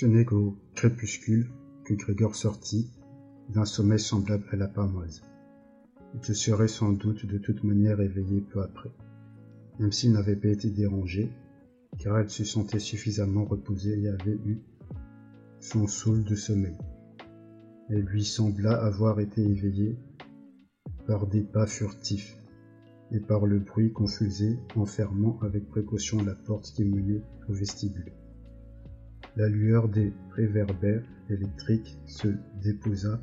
Ce n'est qu'au crépuscule que Grégor sortit d'un sommeil semblable à la pamoise. Il se serait sans doute de toute manière éveillé peu après, même s'il n'avait pas été dérangé, car elle se sentait suffisamment reposée et avait eu son saoul de sommeil. Elle lui sembla avoir été éveillée par des pas furtifs et par le bruit faisait en fermant avec précaution la porte qui menait au vestibule. La lueur des réverbères électriques se déposa,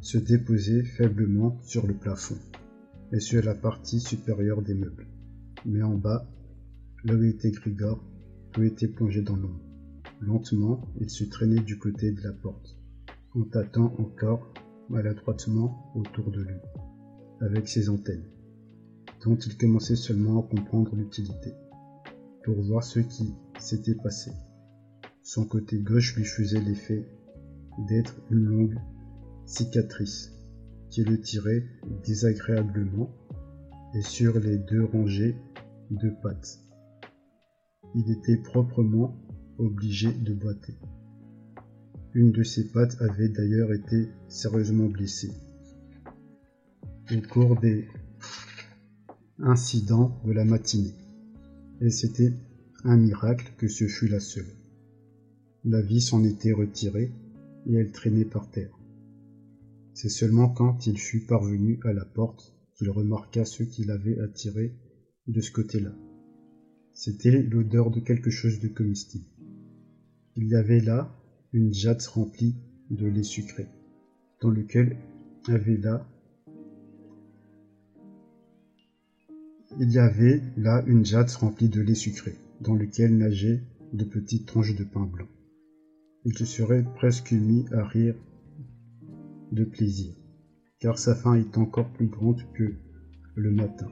se déposait faiblement sur le plafond et sur la partie supérieure des meubles. Mais en bas, là était Grigor, tout était plongé dans l'ombre. Lentement, il se traînait du côté de la porte, en tâtant encore maladroitement autour de lui, avec ses antennes, dont il commençait seulement à comprendre l'utilité, pour voir ce qui s'était passé. Son côté gauche lui faisait l'effet d'être une longue cicatrice qui le tirait désagréablement et sur les deux rangées de pattes. Il était proprement obligé de boiter. Une de ses pattes avait d'ailleurs été sérieusement blessée. Au cours des incidents de la matinée. Et c'était un miracle que ce fût la seule. La vie s'en était retirée et elle traînait par terre. C'est seulement quand il fut parvenu à la porte qu'il remarqua ce qui l'avait attiré de ce côté-là. C'était l'odeur de quelque chose de comestible. Il y avait là une jatte remplie de lait sucré, dans lequel il y avait là une jatte remplie de lait sucré, dans lequel nageaient de petites tranches de pain blanc il se serait presque mis à rire de plaisir, car sa faim est encore plus grande que le matin.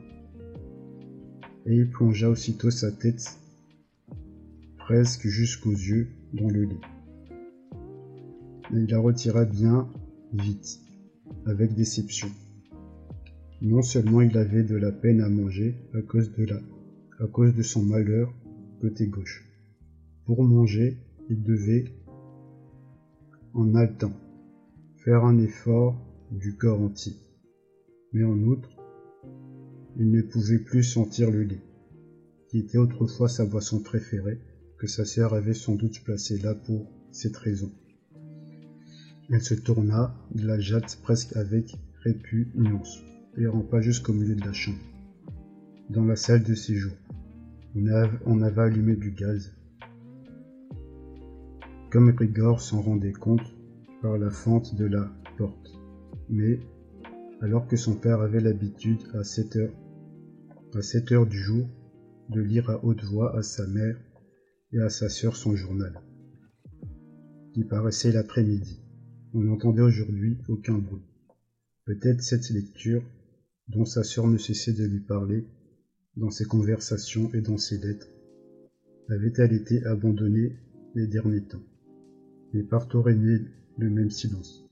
Et il plongea aussitôt sa tête presque jusqu'aux yeux dans le lit. Mais il la retira bien vite, avec déception. Non seulement il avait de la peine à manger à cause de la, à cause de son malheur côté gauche. Pour manger, il devait en haletant, faire un effort du corps entier. Mais en outre, il ne pouvait plus sentir le lait, qui était autrefois sa boisson préférée, que sa sœur avait sans doute placé là pour cette raison. Elle se tourna, de la jatte presque avec répugnance, et rampa jusqu'au milieu de la chambre, dans la salle de séjour. On avait allumé du gaz, comme Grigor s'en rendait compte par la fente de la porte. Mais, alors que son père avait l'habitude à 7 heures, à 7 heures du jour, de lire à haute voix à sa mère et à sa sœur son journal, qui paraissait l'après-midi. On n'entendait aujourd'hui aucun bruit. Peut-être cette lecture, dont sa sœur ne cessait de lui parler, dans ses conversations et dans ses lettres, avait-elle été abandonnée les derniers temps mais partout régnait le même silence,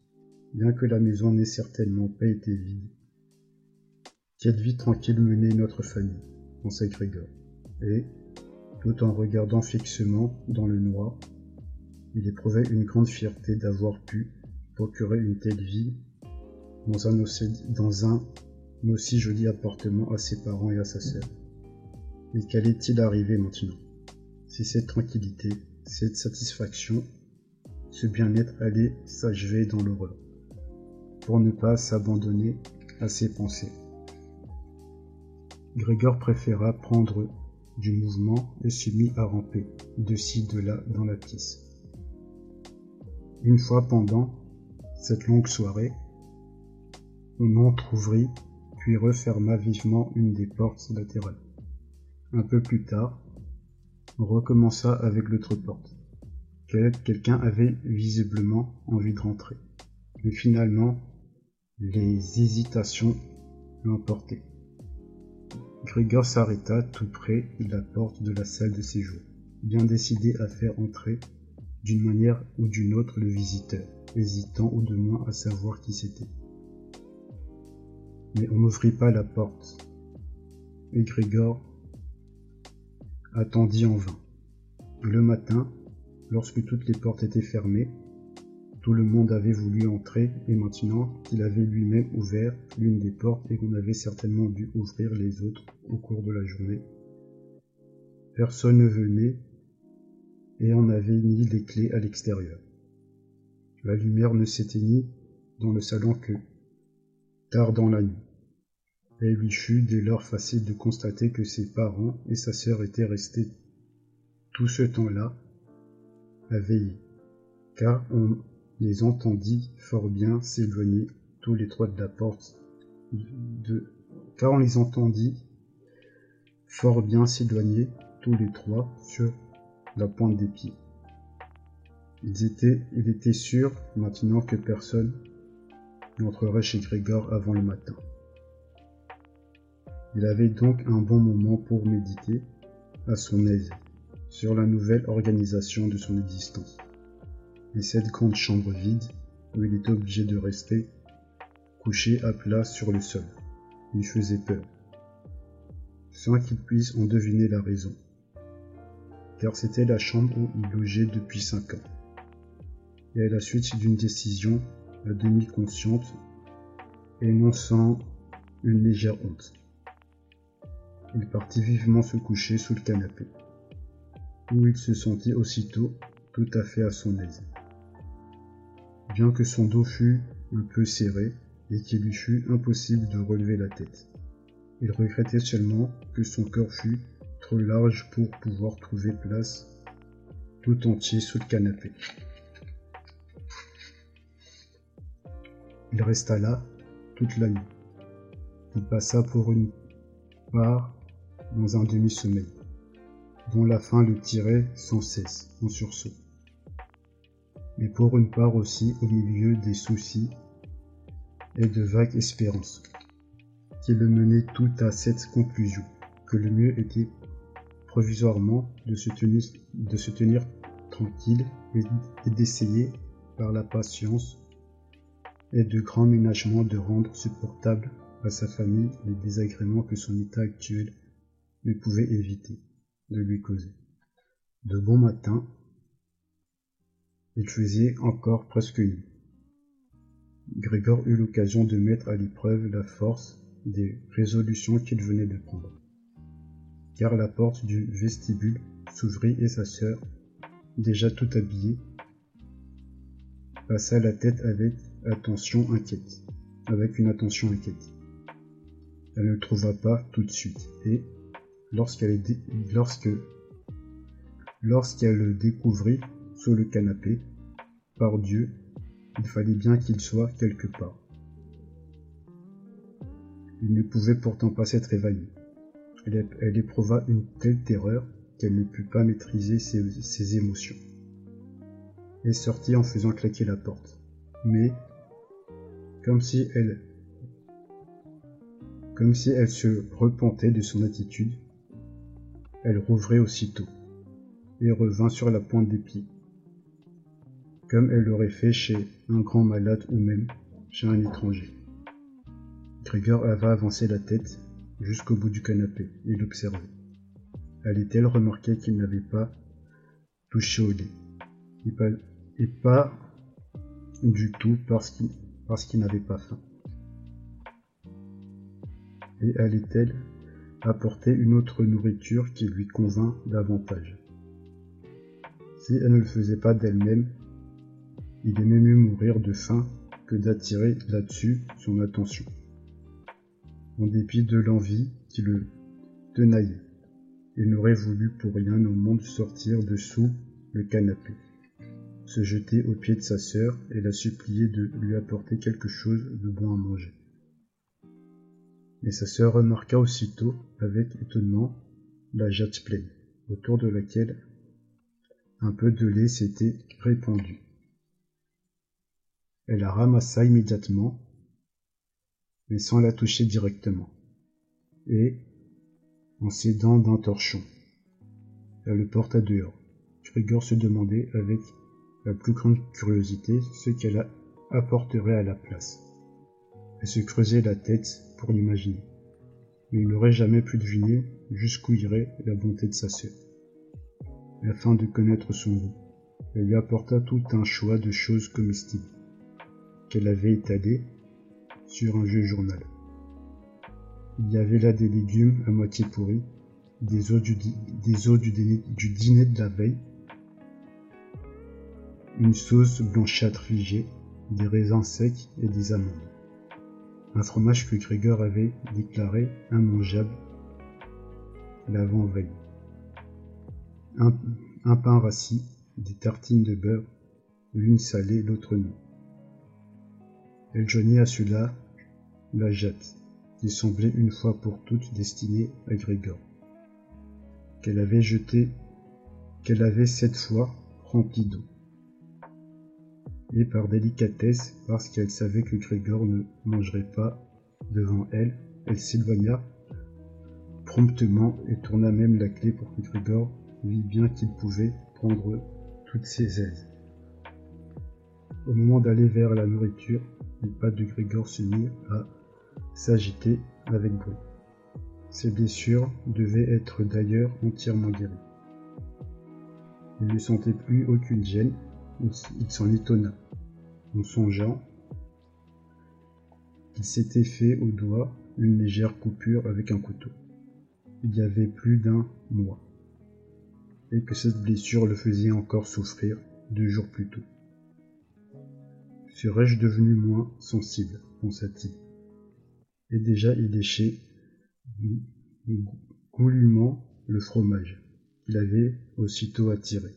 bien que la maison n'ait certainement pas été vide. Quelle vie tranquille menait notre famille, pensa Grégor, et, tout en regardant fixement dans le noir, il éprouvait une grande fierté d'avoir pu procurer une telle vie dans un, aussi, dans un aussi joli appartement à ses parents et à sa sœur. Mais qu'allait-il arriver maintenant? Si cette tranquillité, cette satisfaction ce bien-être allait s'achever dans l'horreur, pour ne pas s'abandonner à ses pensées. Grégor préféra prendre du mouvement et se mit à ramper de ci de là dans la pièce. Une fois pendant cette longue soirée, on entr'ouvrit puis referma vivement une des portes latérales. Un peu plus tard, on recommença avec l'autre porte quelqu'un avait visiblement envie de rentrer. Mais finalement, les hésitations l'emportaient. Grigor s'arrêta tout près de la porte de la salle de séjour, bien décidé à faire entrer d'une manière ou d'une autre le visiteur, hésitant ou de moins à savoir qui c'était. Mais on n'ouvrit pas la porte, et Grigor attendit en vain. Le matin, lorsque toutes les portes étaient fermées, tout le monde avait voulu entrer et maintenant qu'il avait lui-même ouvert l'une des portes et qu'on avait certainement dû ouvrir les autres au cours de la journée, personne ne venait et on avait mis les clés à l'extérieur. La lumière ne s'éteignit dans le salon que tard dans la nuit. Et il lui fut dès lors facile de constater que ses parents et sa sœur étaient restés tout ce temps-là à veiller, car on les entendit fort bien s'éloigner tous les trois de la porte car on les entendit fort bien s'éloigner tous les trois sur la pointe des pieds. Il était sûr maintenant que personne n'entrerait chez Grégor avant le matin. Il avait donc un bon moment pour méditer à son aise sur la nouvelle organisation de son existence. Et cette grande chambre vide où il était obligé de rester couché à plat sur le sol lui faisait peur, sans qu'il puisse en deviner la raison car c'était la chambre où il logeait depuis cinq ans. Et à la suite d'une décision à demi consciente et non sans une légère honte. Il partit vivement se coucher sous le canapé, où il se sentit aussitôt tout à fait à son aise. Bien que son dos fût un peu serré et qu'il lui fût impossible de relever la tête. Il regrettait seulement que son corps fût trop large pour pouvoir trouver place tout entier sous le canapé. Il resta là toute la nuit. Il passa pour une part dans un demi-sommeil, dont la faim le tirait sans cesse en sursaut. Mais pour une part aussi au milieu des soucis et de vagues espérances, qui le menaient tout à cette conclusion, que le mieux était provisoirement de se tenir, de se tenir tranquille et d'essayer par la patience et de grands ménagements de rendre supportable à sa famille les désagréments que son état actuel ne pouvait éviter de lui causer. De bon matin, il faisait encore presque nuit. Grégor eut l'occasion de mettre à l'épreuve la force des résolutions qu'il venait de prendre car la porte du vestibule s'ouvrit et sa sœur, déjà tout habillée, passa la tête avec attention inquiète, avec une attention inquiète. Elle ne le trouva pas tout de suite, et lorsqu'elle lorsque lorsqu'elle le découvrit sous le canapé, par Dieu, il fallait bien qu'il soit quelque part. Il ne pouvait pourtant pas s'être évanoui. Elle, éprouva une telle terreur qu'elle ne put pas maîtriser ses, émotions, et sortit en faisant claquer la porte. Mais, comme si elle comme si elle se repentait de son attitude, elle rouvrait aussitôt, et revint sur la pointe des pieds, comme elle l'aurait fait chez un grand malade ou même chez un étranger. Grégor avait avancé la tête jusqu'au bout du canapé et l'observait. Allait-elle remarquer qu'il n'avait pas touché au lit et pas, et pas du tout parce qu'il parce qu'il n'avait pas faim? Et allait-elle apporter une autre nourriture qui lui convint davantage Si elle ne le faisait pas d'elle-même, il aimait mieux mourir de faim que d'attirer là-dessus son attention en dépit de l'envie qui le tenaillait. Il n'aurait voulu pour rien au monde sortir dessous le canapé, se jeter aux pieds de sa sœur et la supplier de lui apporter quelque chose de bon à manger. Mais sa sœur remarqua aussitôt, avec étonnement, la jatte pleine, autour de laquelle un peu de lait s'était répandu. Elle la ramassa immédiatement mais sans la toucher directement, et, en s'aidant d'un torchon, elle le porta dehors. Grigor se demandait avec la plus grande curiosité ce qu'elle apporterait à la place. Elle se creusait la tête pour l'imaginer, il n'aurait jamais pu deviner jusqu'où irait la bonté de sa sœur. afin de connaître son goût, Elle lui apporta tout un choix de choses comestibles qu'elle avait étalées sur un vieux journal. Il y avait là des légumes à moitié pourris, des os du, os du, dîner de la veille, une sauce blanchâtre figée, des raisins secs et des amandes. Un fromage que Grégor avait déclaré immangeable l'avant-veille. Un, un, pain rassis, des tartines de beurre, l'une salée, l'autre non. Elle joignit à cela la jatte, qui semblait une fois pour toutes destinée à Grégor, qu'elle avait jeté, qu'elle avait cette fois remplie d'eau. Et par délicatesse, parce qu'elle savait que Grégor ne mangerait pas devant elle, elle s'éloigna promptement et tourna même la clé pour que Grégor vit bien qu'il pouvait prendre toutes ses aises. Au moment d'aller vers la nourriture, les pas de Grégor se mirent à s'agiter avec bruit. Ses blessures devaient être d'ailleurs entièrement guéries. Il ne sentait plus aucune gêne, il s'en étonna, en songeant qu'il s'était fait au doigt une légère coupure avec un couteau. Il y avait plus d'un mois, et que cette blessure le faisait encore souffrir deux jours plus tôt. Serais-je devenu moins sensible? pensa-t-il et déjà il léchait goulûment le fromage qu'il avait aussitôt attiré,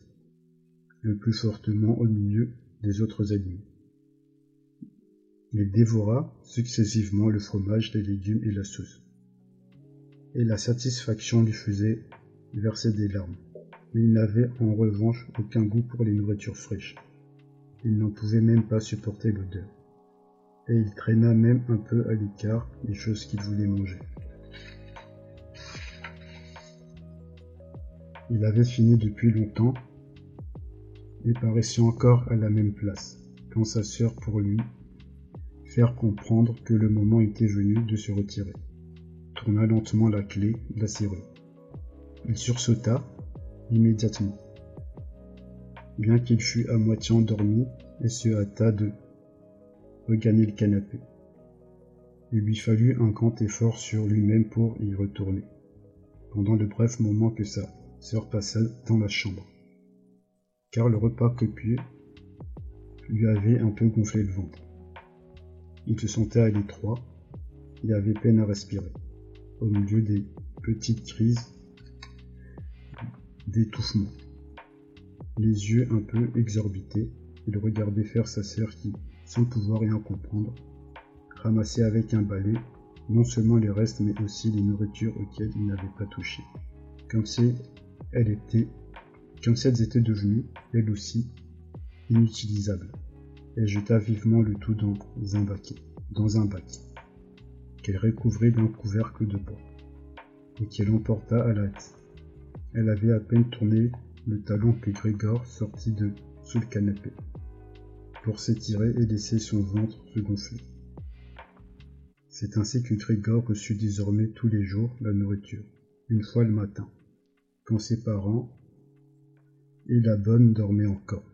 le plus fortement au milieu des autres aliments. Il dévora successivement le fromage, les légumes et la sauce. Et la satisfaction lui faisait verser des larmes. Mais il n'avait en revanche aucun goût pour les nourritures fraîches. Il n'en pouvait même pas supporter l'odeur et il traîna même un peu à l'écart les choses qu'il voulait manger. Il avait fini depuis longtemps et paraissait encore à la même place, quand sa sœur pour lui faire comprendre que le moment était venu de se retirer, tourna lentement la clé de la serrure. Il sursauta immédiatement, bien qu'il fût à moitié endormi, et se hâta de regagner le canapé. Il lui fallut un grand effort sur lui-même pour y retourner, pendant le bref moment que sa sœur passa dans la chambre, car le repas copieux lui avait un peu gonflé le ventre. Il se sentait à l'étroit et avait peine à respirer, au milieu des petites crises d'étouffement. Les yeux un peu exorbités, il regardait faire sa sœur qui, sans pouvoir rien comprendre, ramassait avec un balai non seulement les restes mais aussi les nourritures auxquelles il n'avait pas touché, comme si elles étaient, comme si elles étaient devenues, elles aussi, inutilisables. Elle jeta vivement le tout dans un bac, dans un bac, qu'elle recouvrait d'un couvercle de bois, et qu'elle emporta à la hâte. Elle avait à peine tourné le talon que Grégor sortit de sous le canapé pour s'étirer et laisser son ventre se gonfler. C'est ainsi que Grégor reçut désormais tous les jours la nourriture, une fois le matin, quand ses parents et la bonne dormaient encore,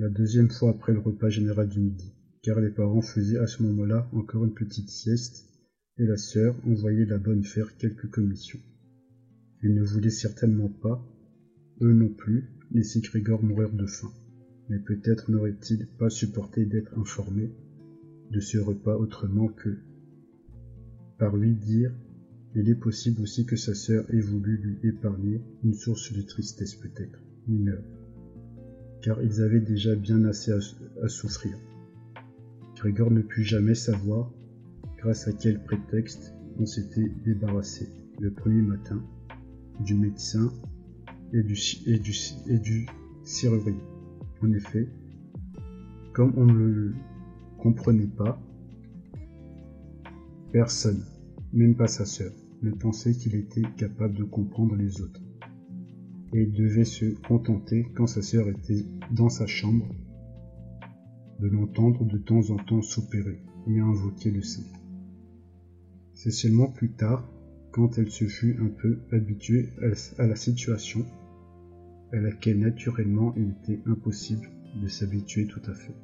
la deuxième fois après le repas général du midi, car les parents faisaient à ce moment-là encore une petite sieste, et la sœur envoyait la bonne faire quelques commissions. Ils ne voulaient certainement pas, eux non plus, laisser Grégor mourir de faim mais peut-être n'aurait-il pas supporté d'être informé de ce repas autrement que par lui dire il est possible aussi que sa sœur ait voulu lui épargner une source de tristesse peut-être mineure, car ils avaient déjà bien assez à, souffrir. Grégor ne put jamais savoir grâce à quel prétexte on s'était débarrassé le premier matin du médecin et du, et serrurier. En effet, comme on ne le comprenait pas, personne, même pas sa sœur, ne pensait qu'il était capable de comprendre les autres. Et devait se contenter, quand sa sœur était dans sa chambre, de l'entendre de temps en temps soupirer et invoquer le saint. C'est seulement plus tard, quand elle se fut un peu habituée à la situation, à laquelle naturellement il était impossible de s'habituer tout à fait.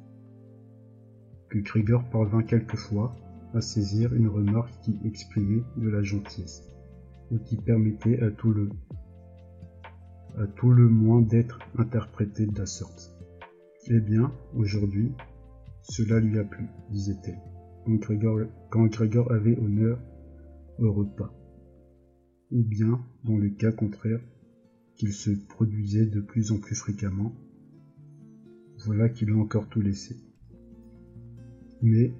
Que Krieger parvint quelquefois à saisir une remarque qui exprimait de la gentillesse, ou qui permettait à tout le, à tout le moins d'être interprété de la sorte. Eh bien, aujourd'hui, cela lui a plu, disait-elle, quand Gregor, avait honneur au repas. Ou bien, dans le cas contraire, qu'il se produisait de plus en plus fréquemment, voilà qu'il a encore tout laissé. Mais,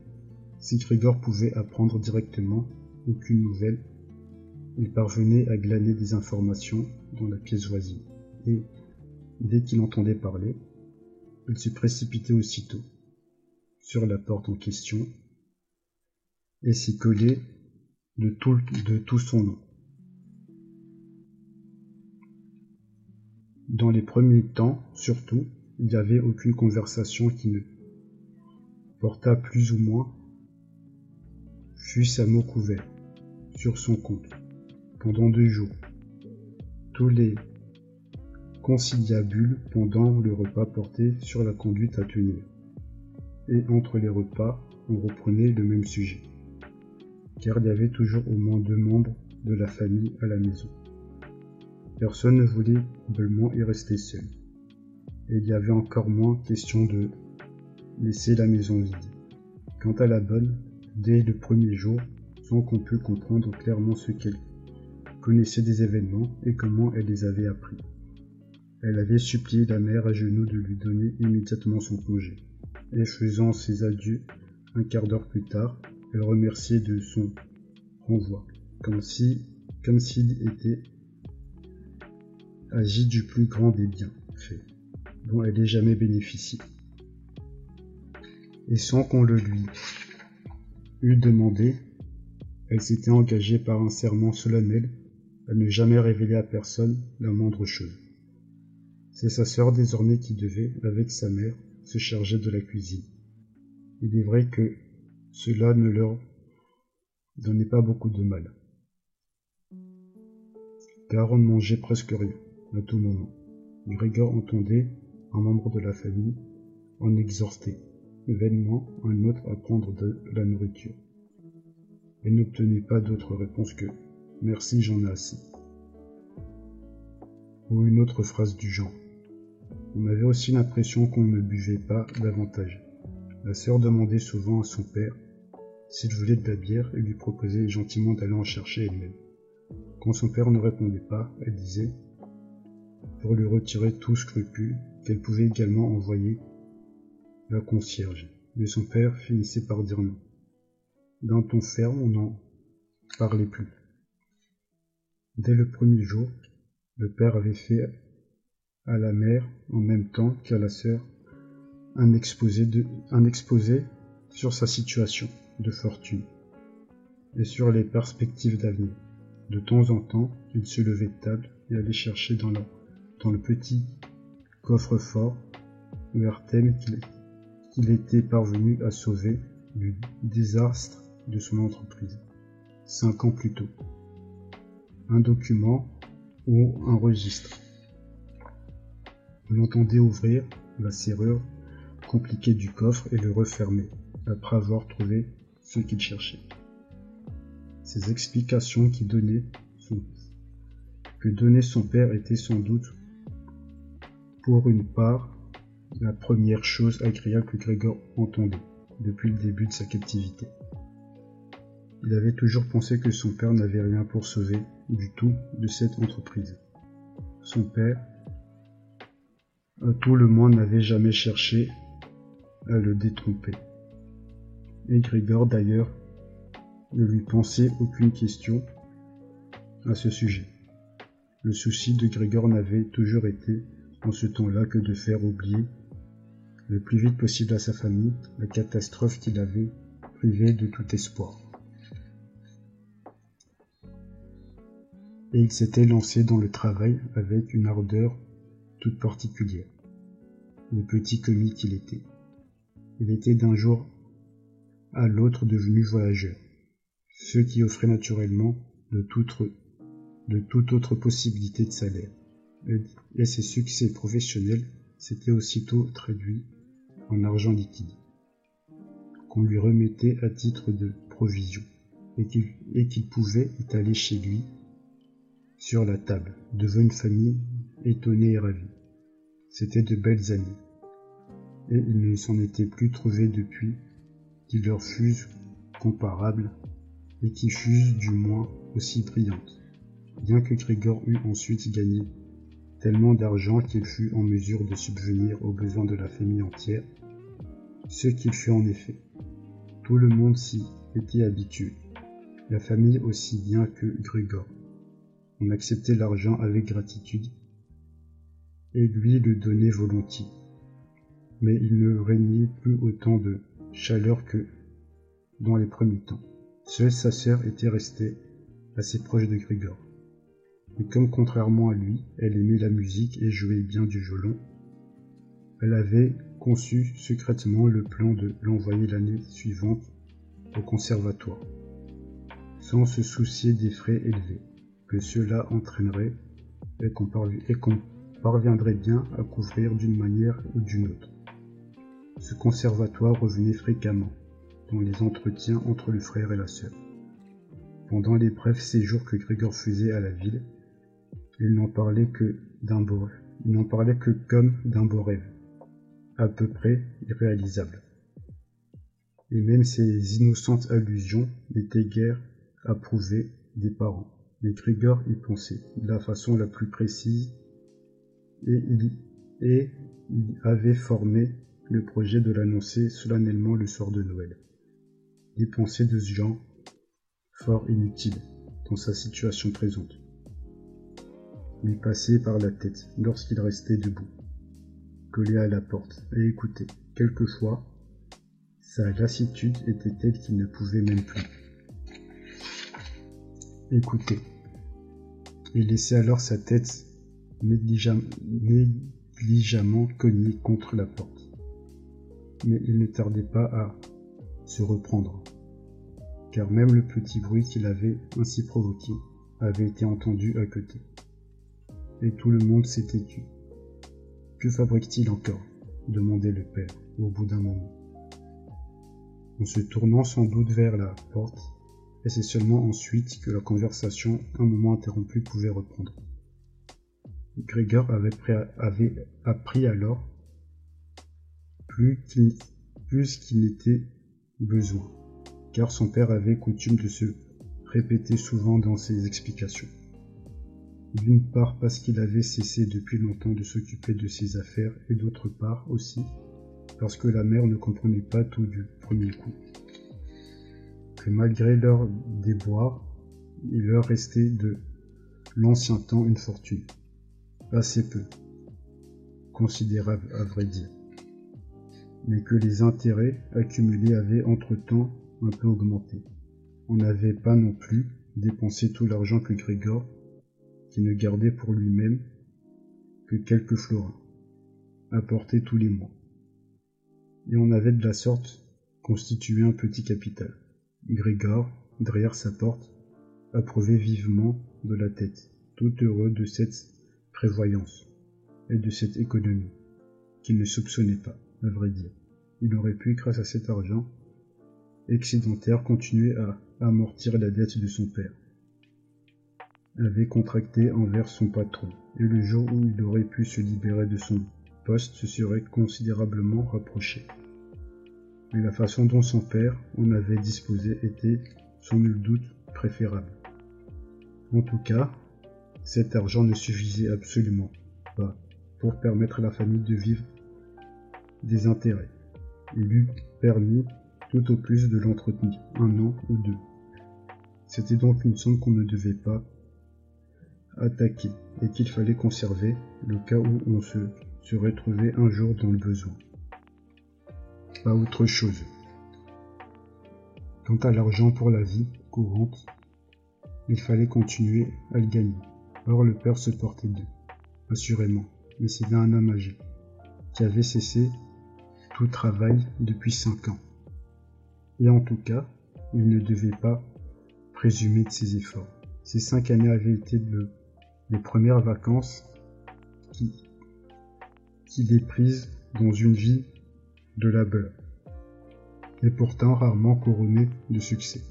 si Grégor pouvait apprendre directement aucune nouvelle, il parvenait à glaner des informations dans la pièce voisine, et, dès qu'il entendait parler, il se précipitait aussitôt sur la porte en question et s'y collait de tout, son nom. Dans les premiers temps, surtout, il n'y avait aucune conversation qui ne porta plus ou moins fût-ce mot couvert sur son compte pendant deux jours. Tous les conciliabules pendant le repas portaient sur la conduite à tenir. Et entre les repas, on reprenait le même sujet. Car il y avait toujours au moins deux membres de la famille à la maison. Personne ne voulait probablement y rester seul. Et il y avait encore moins question de laisser la maison vide. Quant à la bonne, dès le premier jour, sans qu'on pût comprendre clairement ce qu'elle connaissait des événements et comment elle les avait appris. Elle avait supplié la mère à genoux de lui donner immédiatement son congé, et faisant ses adieux un quart d'heure plus tard, elle remerciait de son renvoi, comme si, comme s'il était agi du plus grand des bienfaits, dont elle ait jamais bénéficié. Et sans qu'on le lui eût demandé, elle s'était engagée par un serment solennel à ne jamais révéler à personne la moindre chose. C'est sa sœur désormais qui devait, avec sa mère, se charger de la cuisine. Il est vrai que cela ne leur donnait pas beaucoup de mal. Car on ne mangeait presque rien, à tout moment. Grégor entendait un membre de la famille en exhorter vainement un autre à prendre de la nourriture. Et n'obtenait pas d'autre réponse que Merci, j'en ai assez. Ou une autre phrase du genre. On avait aussi l'impression qu'on ne buvait pas davantage. La sœur demandait souvent à son père s'il voulait de la bière et lui proposait gentiment d'aller en chercher elle-même. Quand son père ne répondait pas, elle disait, pour lui retirer tout scrupule, qu'elle pouvait également envoyer la concierge. Mais son père finissait par dire non. D'un ton ferme, on n'en parlait plus. Dès le premier jour, le père avait fait à la mère, en même temps qu'à la sœur, un exposé, sur sa situation de fortune et sur les perspectives d'avenir. De temps en temps, il se levait de table et allait chercher dans le, petit coffre-fort thème qu'il qu'il était parvenu à sauver du désastre de son entreprise, cinq ans plus tôt. Un document ou un registre. On l'entendait ouvrir la serrure compliquée du coffre et le refermer, après avoir trouvé ce qu'il cherchait. Ces explications qui donnaient son, que donnait son père étaient sans doute, pour une part, la première chose agréable que Grégor entendait depuis le début de sa captivité. Il avait toujours pensé que son père n'avait rien pour sauver du tout de cette entreprise. Son père, à tout le monde, n'avait jamais cherché à le détromper. Et Grégor d'ailleurs ne lui pensait aucune question à ce sujet. Le souci de Grégor n'avait toujours été, en ce temps-là, que de faire oublier le plus vite possible à sa famille la catastrophe qui l'avait privé de tout espoir. Et il s'était lancé dans le travail avec une ardeur toute particulière. Le petit commis qu'il était. Il était d'un jour à l'autre devenu voyageur, ce qui offrait naturellement de toute, de toute autre possibilité de salaire. et ses succès professionnels s'étaient aussitôt traduits en argent liquide, qu'on lui remettait à titre de provision, et qu'il pouvait étaler chez lui sur la table, devant une famille étonnée et ravie. C'étaient de belles années, et il ne s'en était plus trouvé depuis qui leur fussent comparables et qui fussent du moins aussi brillantes, bien que Grégor eût ensuite gagné tellement d'argent qu'il fut en mesure de subvenir aux besoins de la famille entière, ce qu'il fut en effet. Tout le monde s'y était habitué, la famille aussi bien que Grégor. On acceptait l'argent avec gratitude et lui le donnait volontiers. Mais il ne régnait plus autant de chaleur que dans les premiers temps. Seule sa sœur était restée assez proche de Grégor. Et comme contrairement à lui, elle aimait la musique et jouait bien du violon, elle avait conçu secrètement le plan de l'envoyer l'année suivante au conservatoire, sans se soucier des frais élevés que cela entraînerait et qu'on parviendrait bien à couvrir d'une manière ou d'une autre. Ce conservatoire revenait fréquemment dans les entretiens entre le frère et la sœur. Pendant les brefs séjours que Grégor faisait à la ville, il n'en parlait que il n'en parlait que comme d'un beau rêve, à peu près irréalisable. Et même ses innocentes allusions n'étaient guère approuvées des parents. Mais Grégor y pensait de la façon la plus précise et il, avait formé le projet de l'annoncer solennellement le soir de Noël. Des pensées de ce genre, fort inutiles dans sa situation présente lui passait par la tête lorsqu'il restait debout, collé à la porte, et écoutait. Quelquefois, sa lassitude était telle qu'il ne pouvait même plus écouter. Il laissait alors sa tête négligemment cognée contre la porte. Mais il ne tardait pas à se reprendre, car même le petit bruit qu'il avait ainsi provoqué avait été entendu à côté et tout le monde s'était tu. Que fabrique-t-il encore? demandait le père au bout d'un moment. En se tournant sans doute vers la porte, et c'est seulement ensuite que la conversation, un moment interrompue, pouvait reprendre. Grégor avait, avait appris alors plus qu'il n'était besoin, car son père avait coutume de se répéter souvent dans ses explications. D'une part parce qu'il avait cessé depuis longtemps de s'occuper de ses affaires et d'autre part aussi parce que la mère ne comprenait pas tout du premier coup. Malgré leur déboire, il leur restait de l'ancien temps une fortune. Assez peu. Considérable à vrai dire. Mais que les intérêts accumulés avaient entre-temps un peu augmenté. On n'avait pas non plus dépensé tout l'argent que Grégor ne gardait pour lui-même que quelques florins, apportés tous les mois. Et on avait de la sorte constitué un petit capital. Grégor, derrière sa porte, approuvait vivement de la tête, tout heureux de cette prévoyance et de cette économie, qu'il ne soupçonnait pas, à vrai dire. Il aurait pu, grâce à cet argent excédentaire, continuer à amortir la dette de son père avait contracté envers son patron, et le jour où il aurait pu se libérer de son poste se serait considérablement rapproché. Mais la façon dont son père en avait disposé était, sans nul doute, préférable. En tout cas, cet argent ne suffisait absolument pas pour permettre à la famille de vivre des intérêts. Il lui permis tout au plus de l'entretenir, un an ou deux. C'était donc une somme qu'on ne devait pas attaquer et qu'il fallait conserver le cas où on se serait trouvé un jour dans le besoin. Pas autre chose. Quant à l'argent pour la vie courante, il fallait continuer à le gagner. Or le père se portait d'eux, assurément, mais c'était un homme âgé, qui avait cessé tout travail depuis cinq ans. Et en tout cas, il ne devait pas présumer de ses efforts. Ces cinq années avaient été le les premières vacances qu'il qui est prise dans une vie de labeur, et pourtant rarement couronnée de succès.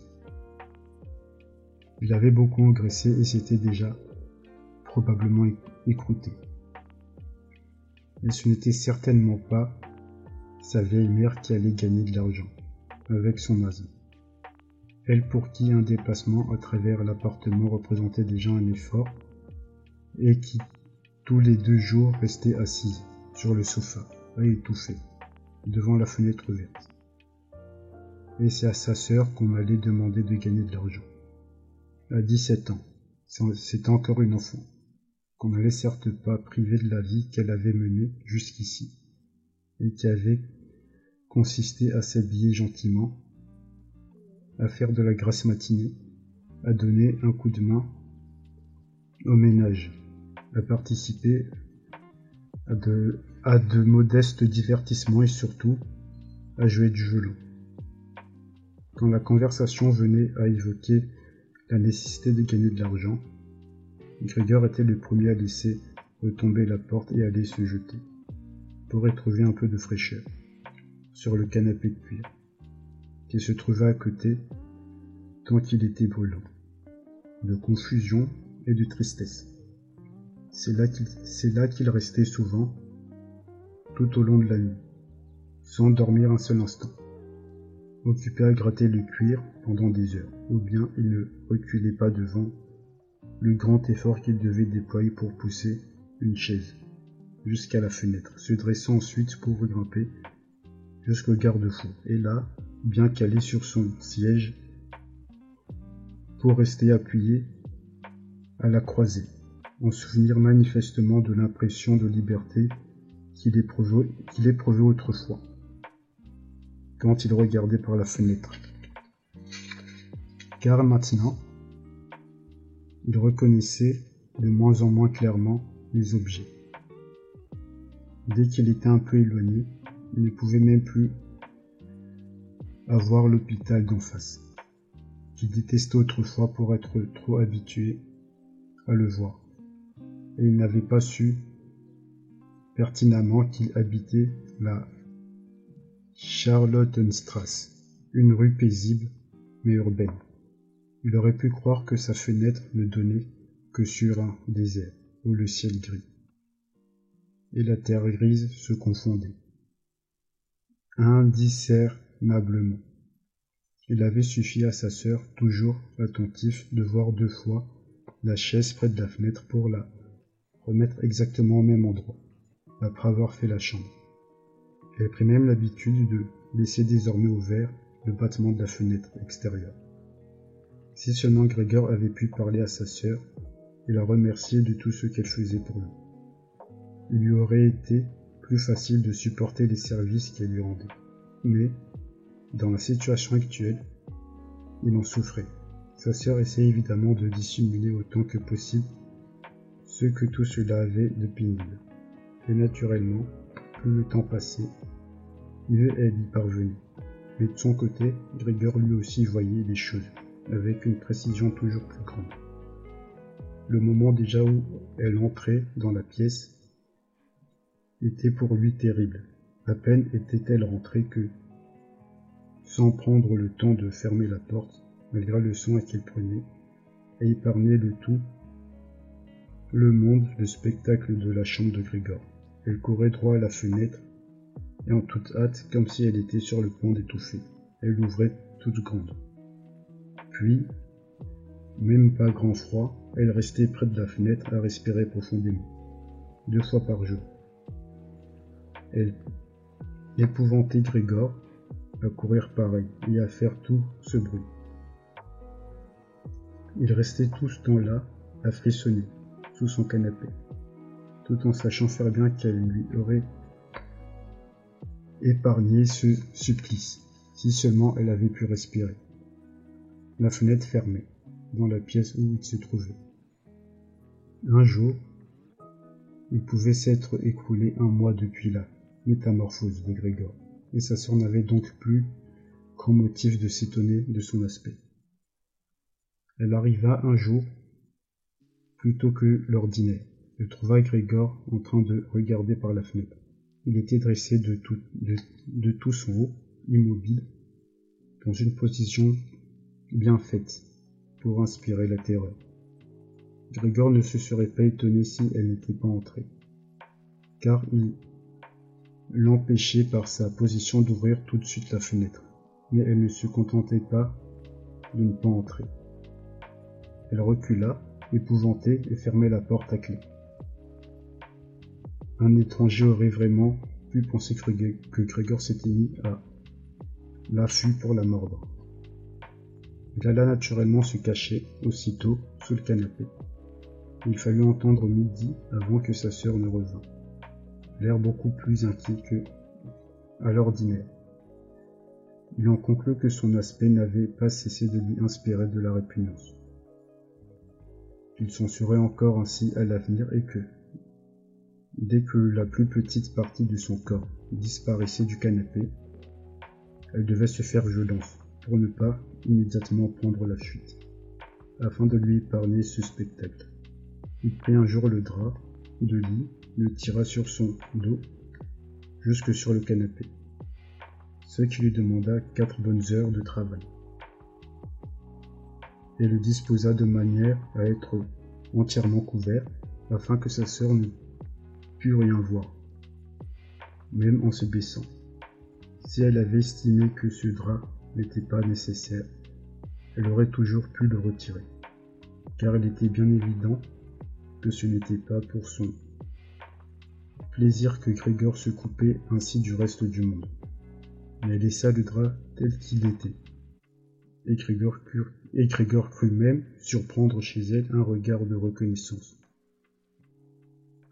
Il avait beaucoup engraissé et s'était déjà probablement écrouté. Et ce n'était certainement pas sa vieille mère qui allait gagner de l'argent avec son asthme. Elle pour qui un déplacement à travers l'appartement représentait déjà un effort et qui tous les deux jours restait assise sur le sofa, à étouffer, devant la fenêtre ouverte. Et c'est à sa sœur qu'on allait demander de gagner de l'argent. À 17 ans, c'est encore une enfant, qu'on n'allait certes pas priver de la vie qu'elle avait menée jusqu'ici, et qui avait consisté à s'habiller gentiment, à faire de la grasse matinée, à donner un coup de main au ménage, à participer à de, à de modestes divertissements et surtout à jouer du violon. Quand la conversation venait à évoquer la nécessité de gagner de l'argent, Gregor était le premier à laisser retomber la porte et aller se jeter, pour y trouver un peu de fraîcheur, sur le canapé de cuir, qui se trouvait à côté, tant qu'il était brûlant, de confusion et de tristesse. C'est là qu'il restait souvent, tout au long de la nuit, sans dormir un seul instant, occupé à gratter le cuir pendant des heures, ou bien il ne reculait pas devant le grand effort qu'il devait déployer pour pousser une chaise jusqu'à la fenêtre, se dressant ensuite pour grimper jusqu'au garde-fou, et là, bien calé sur son siège, pour rester appuyé à la croisée, en souvenir manifestement de l'impression de liberté qu'il éprouvait, autrefois, quand il regardait par la fenêtre. Car maintenant, il reconnaissait de moins en moins clairement les objets. Dès qu'il était un peu éloigné, il ne pouvait même plus avoir l'hôpital d'en face, qu'il détestait autrefois pour être trop habitué à le voir et il n'avait pas su pertinemment qu'il habitait la Charlottenstrasse, une rue paisible mais urbaine. Il aurait pu croire que sa fenêtre ne donnait que sur un désert où le ciel gris et la terre grise se confondaient indiscernablement. Il avait suffi à sa sœur, toujours attentif, de voir deux fois la chaise près de la fenêtre pour la remettre exactement au même endroit, après avoir fait la chambre. Elle prit même l'habitude de laisser désormais ouvert le battement de la fenêtre extérieure. Si seulement Grégor avait pu parler à sa sœur et la remercier de tout ce qu'elle faisait pour lui, il lui aurait été plus facile de supporter les services qu'elle lui rendait. Mais, dans la situation actuelle, il en souffrait. Sa sœur essayait évidemment de dissimuler autant que possible ce que tout cela avait de pénible. Et naturellement, plus le temps passait, mieux elle y parvenait. Mais de son côté, Grégor lui aussi voyait les choses, avec une précision toujours plus grande. Le moment déjà où elle entrait dans la pièce était pour lui terrible. À peine était-elle rentrée que, sans prendre le temps de fermer la porte, malgré le soin qu'elle prenait, et épargnait le tout le monde, le spectacle de la chambre de Grégor. Elle courait droit à la fenêtre, et en toute hâte, comme si elle était sur le point d'étouffer. Elle l'ouvrait toute grande. Puis, même pas grand froid, elle restait près de la fenêtre à respirer profondément, deux fois par jour. Elle épouvantait Grégor à courir pareil et à faire tout ce bruit. Il restait tout ce temps-là à frissonner, sous son canapé, tout en sachant faire bien qu'elle lui aurait épargné ce supplice, si seulement elle avait pu respirer. La fenêtre fermée, dans la pièce où il se trouvait. Un jour, il pouvait s'être écoulé un mois depuis la métamorphose de Grégor, et sa sœur n'avait donc plus grand motif de s'étonner de son aspect. Elle arriva un jour plutôt que l'ordinaire, il trouva Grégor en train de regarder par la fenêtre. Il était dressé de tout, de, tout son haut, immobile, dans une position bien faite pour inspirer la terreur. Grégor ne se serait pas étonné si elle n'était pas entrée, car il l'empêchait par sa position d'ouvrir tout de suite la fenêtre. Mais elle ne se contentait pas de ne pas entrer. Elle recula, épouvantée, et fermait la porte à clé. Un étranger aurait vraiment pu penser que Grégor s'était mis à l'affût pour la mordre. Il alla naturellement se cacher, aussitôt, sous le canapé. Il fallut entendre midi avant que sa sœur ne revînt, l'air beaucoup plus inquiet que à l'ordinaire. Il en conclut que son aspect n'avait pas cessé de lui inspirer de la répugnance. Il s'en serait encore ainsi à l'avenir et que, Dès que la plus petite partie de son corps disparaissait du canapé, elle devait se faire violence pour ne pas immédiatement prendre la fuite, afin de lui épargner ce spectacle. Il prit un jour le drap de lit, le tira sur son dos jusque sur le canapé, ce qui lui demanda quatre bonnes heures de travail, et le disposa de manière à être entièrement couvert afin que sa sœur ne rien voir, même en se baissant. Si elle avait estimé que ce drap n'était pas nécessaire, elle aurait toujours pu le retirer, car il était bien évident que ce n'était pas pour son plaisir que Grégor se coupait ainsi du reste du monde. Mais elle laissa le drap tel qu'il était. Et Grégor crut même surprendre chez elle un regard de reconnaissance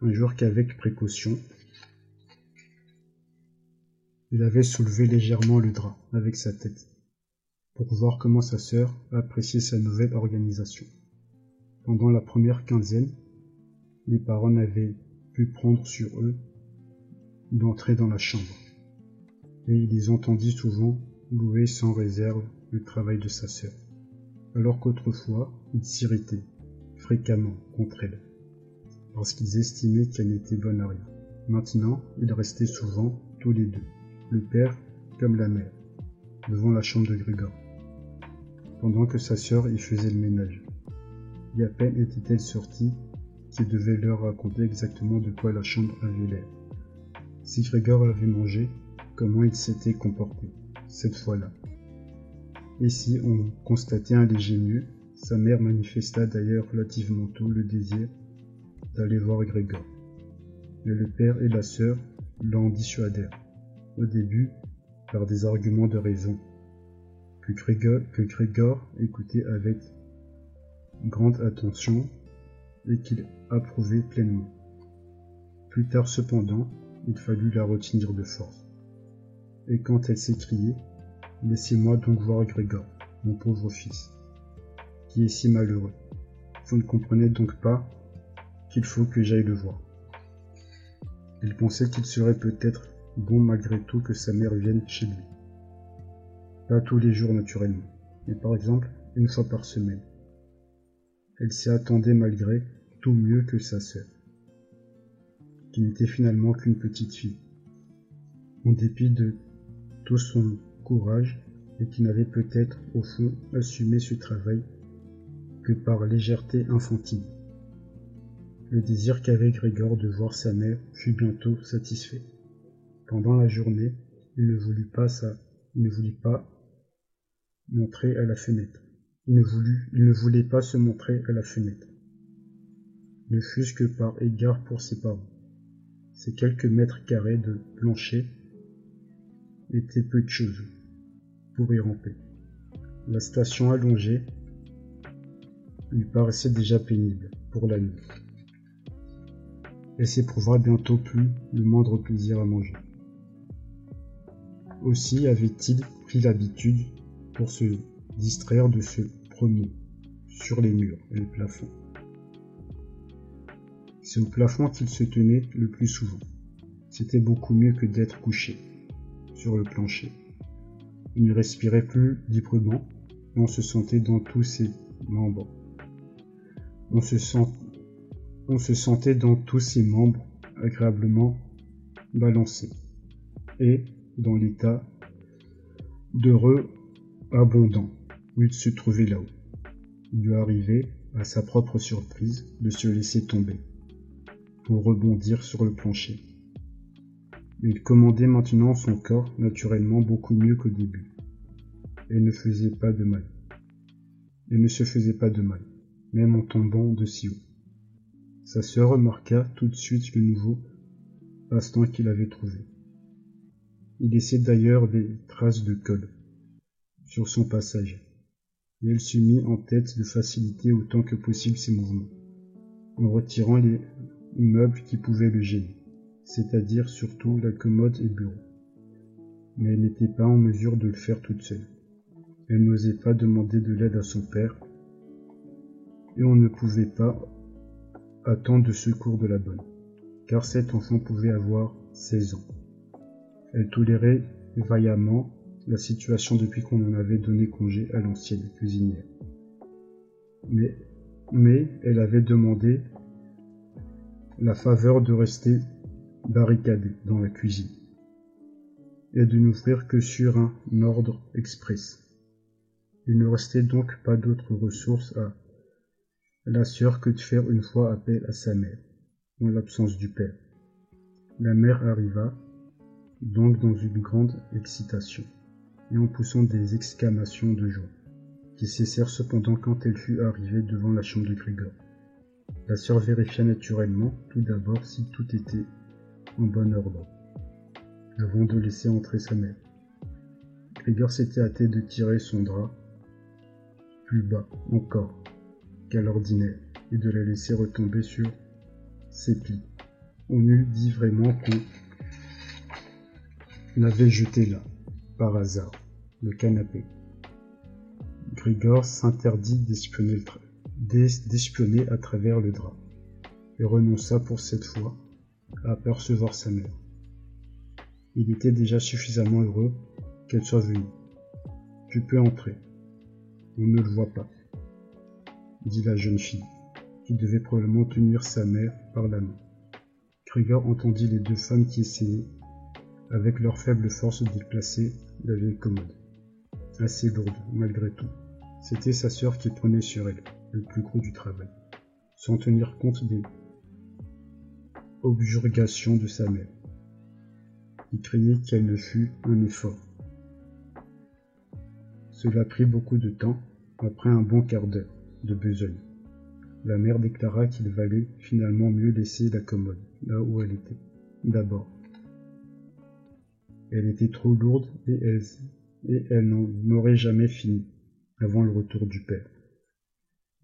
un jour qu'avec précaution, il avait soulevé légèrement le drap avec sa tête, pour voir comment sa sœur appréciait sa nouvelle organisation. Pendant la première quinzaine, les parents n'avaient pu prendre sur eux d'entrer dans la chambre, et il les entendit souvent louer sans réserve le travail de sa sœur, alors qu'autrefois il s'irritait fréquemment contre elle parce qu'ils estimaient qu'elle n'était bonne à rien. Maintenant, ils restaient souvent, tous les deux, le père comme la mère, devant la chambre de Grégor, pendant que sa sœur y faisait le ménage. Et à peine était-elle sortie qu'il devait leur raconter exactement de quoi la chambre avait l'air? Si Grégor avait mangé, comment il s'était comporté, cette fois-là? Et si on constatait un léger mieux, sa mère manifesta d'ailleurs relativement tôt le désir d'aller voir Grégor. Mais le père et la sœur l'en dissuadèrent, au début par des arguments de raison, que Grégor, écoutait avec grande attention et qu'il approuvait pleinement. Plus tard cependant, il fallut la retenir de force. Et quand elle s'écriait Laissez-moi donc voir Grégor, mon pauvre fils, qui est si malheureux. Vous ne comprenez donc pas qu'il faut que j'aille le voir. Il pensait qu'il serait peut-être bon malgré tout que sa mère vienne chez lui. Pas tous les jours naturellement, mais par exemple une fois par semaine. Elle s'y attendait malgré tout mieux que sa sœur, qui n'était finalement qu'une petite fille, en dépit de tout son courage et qui n'avait peut-être au fond assumé ce travail que par légèreté infantile. Le désir qu'avait Grégor de voir sa mère fut bientôt satisfait. Pendant la journée, il ne voulut pas ça, montrer à la fenêtre. Il ne, il ne voulait pas se montrer à la fenêtre. Ne fût-ce que par égard pour ses parents. Ces quelques mètres carrés de plancher étaient peu de choses pour y ramper. La station allongée lui paraissait déjà pénible pour la nuit et s'éprouvera bientôt plus le moindre plaisir à manger. Aussi avait-il pris l'habitude, pour se distraire, de se promener sur les murs et les plafonds. C'est au plafond qu'il se tenait le plus souvent. C'était beaucoup mieux que d'être couché sur le plancher. Il ne respirait plus librement, on se sentait dans tous ses membres. On se sent On se sentait dans tous ses membres agréablement balancés, et dans l'état d'heureux abondant où il se trouvait là-haut. Il lui arrivait, à sa propre surprise, de se laisser tomber, pour rebondir sur le plancher. Il commandait maintenant son corps naturellement beaucoup mieux qu'au début, et ne faisait pas de mal. Il ne se faisait pas de mal, même en tombant de si haut. Sa sœur remarqua tout de suite le nouveau passe-temps qu'il avait trouvé. Il laissait d'ailleurs des traces de colle sur son passage, et elle se mit en tête de faciliter autant que possible ses mouvements, en retirant les meubles qui pouvaient le gêner, c'est-à-dire surtout la commode et le bureau. Mais elle n'était pas en mesure de le faire toute seule. Elle n'osait pas demander de l'aide à son père, et on ne pouvait pas attendre de secours de la bonne, car cet enfant pouvait avoir 16 ans. Elle tolérait vaillamment la situation depuis qu'on en avait donné congé à l'ancienne cuisinière. Mais, mais elle avait demandé la faveur de rester barricadée dans la cuisine et de n'ouvrir que sur un ordre express. Il ne restait donc pas d'autre ressource à la sœur que de faire une fois appel à sa mère, en l'absence du père. La mère arriva, donc dans une grande excitation et en poussant des exclamations de joie, qui cessèrent cependant quand elle fut arrivée devant la chambre de Grégor. La sœur vérifia naturellement tout d'abord si tout était en bon ordre, avant de laisser entrer sa mère. Grégor s'était hâté de tirer son drap plus bas encore qu'à l'ordinaire et de la laisser retomber sur ses plis. On eût dit vraiment qu'on l'avait jeté là par hasard, le canapé. Grigor s'interdit d'espionner à travers le drap, et renonça pour cette fois à apercevoir sa mère. Il était déjà suffisamment heureux qu'elle soit venue. Tu peux entrer. On ne le voit pas, dit la jeune fille, qui devait probablement tenir sa mère par la main. Grigor entendit les deux femmes qui essayaient avec leur faible force de déplacer la vieille commode. Assez lourde, malgré tout. C'était sa sœur qui prenait sur elle le plus gros du travail, sans tenir compte des objurgations de sa mère. Il craignait qu'elle ne fût un effort. Cela prit beaucoup de temps, après un bon quart d'heure de besogne. La mère déclara qu'il valait finalement mieux laisser la commode là où elle était, d'abord, elle était trop lourde et elle, et elle n'aurait jamais fini avant le retour du père.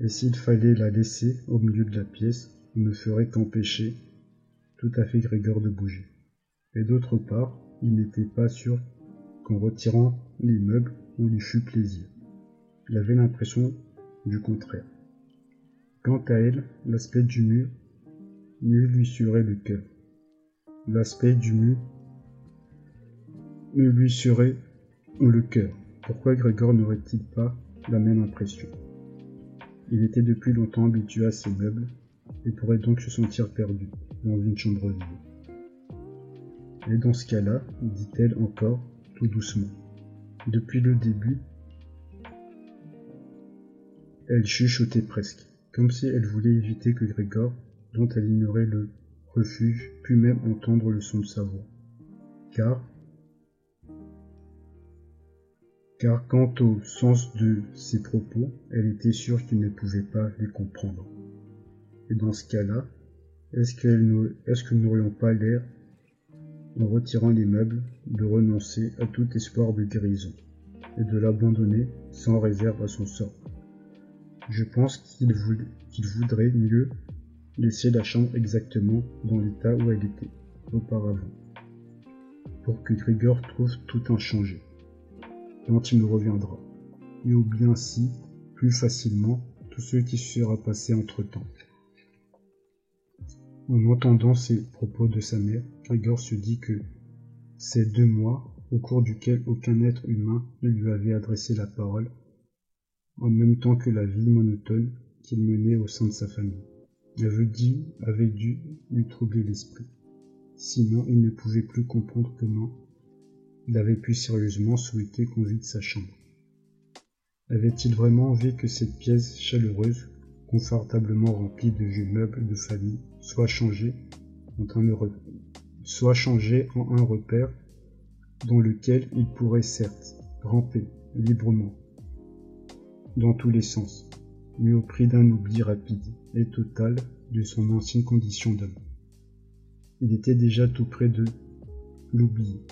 Et s'il fallait la laisser au milieu de la pièce, on ne ferait qu'empêcher tout à fait Grégor de bouger. Et d'autre part, il n'était pas sûr qu'en retirant les meubles, on lui fût plaisir. Il avait l'impression du contraire. Quant à elle, l'aspect du mur, mieux lui surait le cœur. L'aspect du mur ne lui serait le cœur. Pourquoi Grégor n'aurait-il pas la même impression? Il était depuis longtemps habitué à ces meubles et pourrait donc se sentir perdu dans une chambre vide. Et dans ce cas-là, dit-elle encore, tout doucement, depuis le début, elle chuchotait presque, comme si elle voulait éviter que Grégor, dont elle ignorait le refuge, pût même entendre le son de sa voix. Car, car quant au sens de ses propos, elle était sûre qu'il ne pouvait pas les comprendre. Et dans ce cas-là, est-ce que nous n'aurions pas l'air, en retirant les meubles, de renoncer à tout espoir de guérison et de l'abandonner sans réserve à son sort? Je pense qu'il voudrait mieux laisser la chambre exactement dans l'état où elle était auparavant, pour que Grigor trouve tout inchangé quand il nous reviendra, et oublie ainsi plus facilement tout ce qui sera passé entre-temps. En entendant ces propos de sa mère, Grégor se dit que ces deux mois, au cours duquel aucun être humain ne lui avait adressé la parole, en même temps que la vie monotone qu'il menait au sein de sa famille, dû, avait dû lui troubler l'esprit. Sinon, il ne pouvait plus comprendre comment il avait pu sérieusement souhaiter qu'on vide sa chambre. Avait-il vraiment envie que cette pièce chaleureuse, confortablement remplie de vieux meubles de famille, soit changée en un, soit changée en un repère dans lequel il pourrait certes ramper librement dans tous les sens, mais au prix d'un oubli rapide et total de son ancienne condition d'homme. Il était déjà tout près de l'oublier,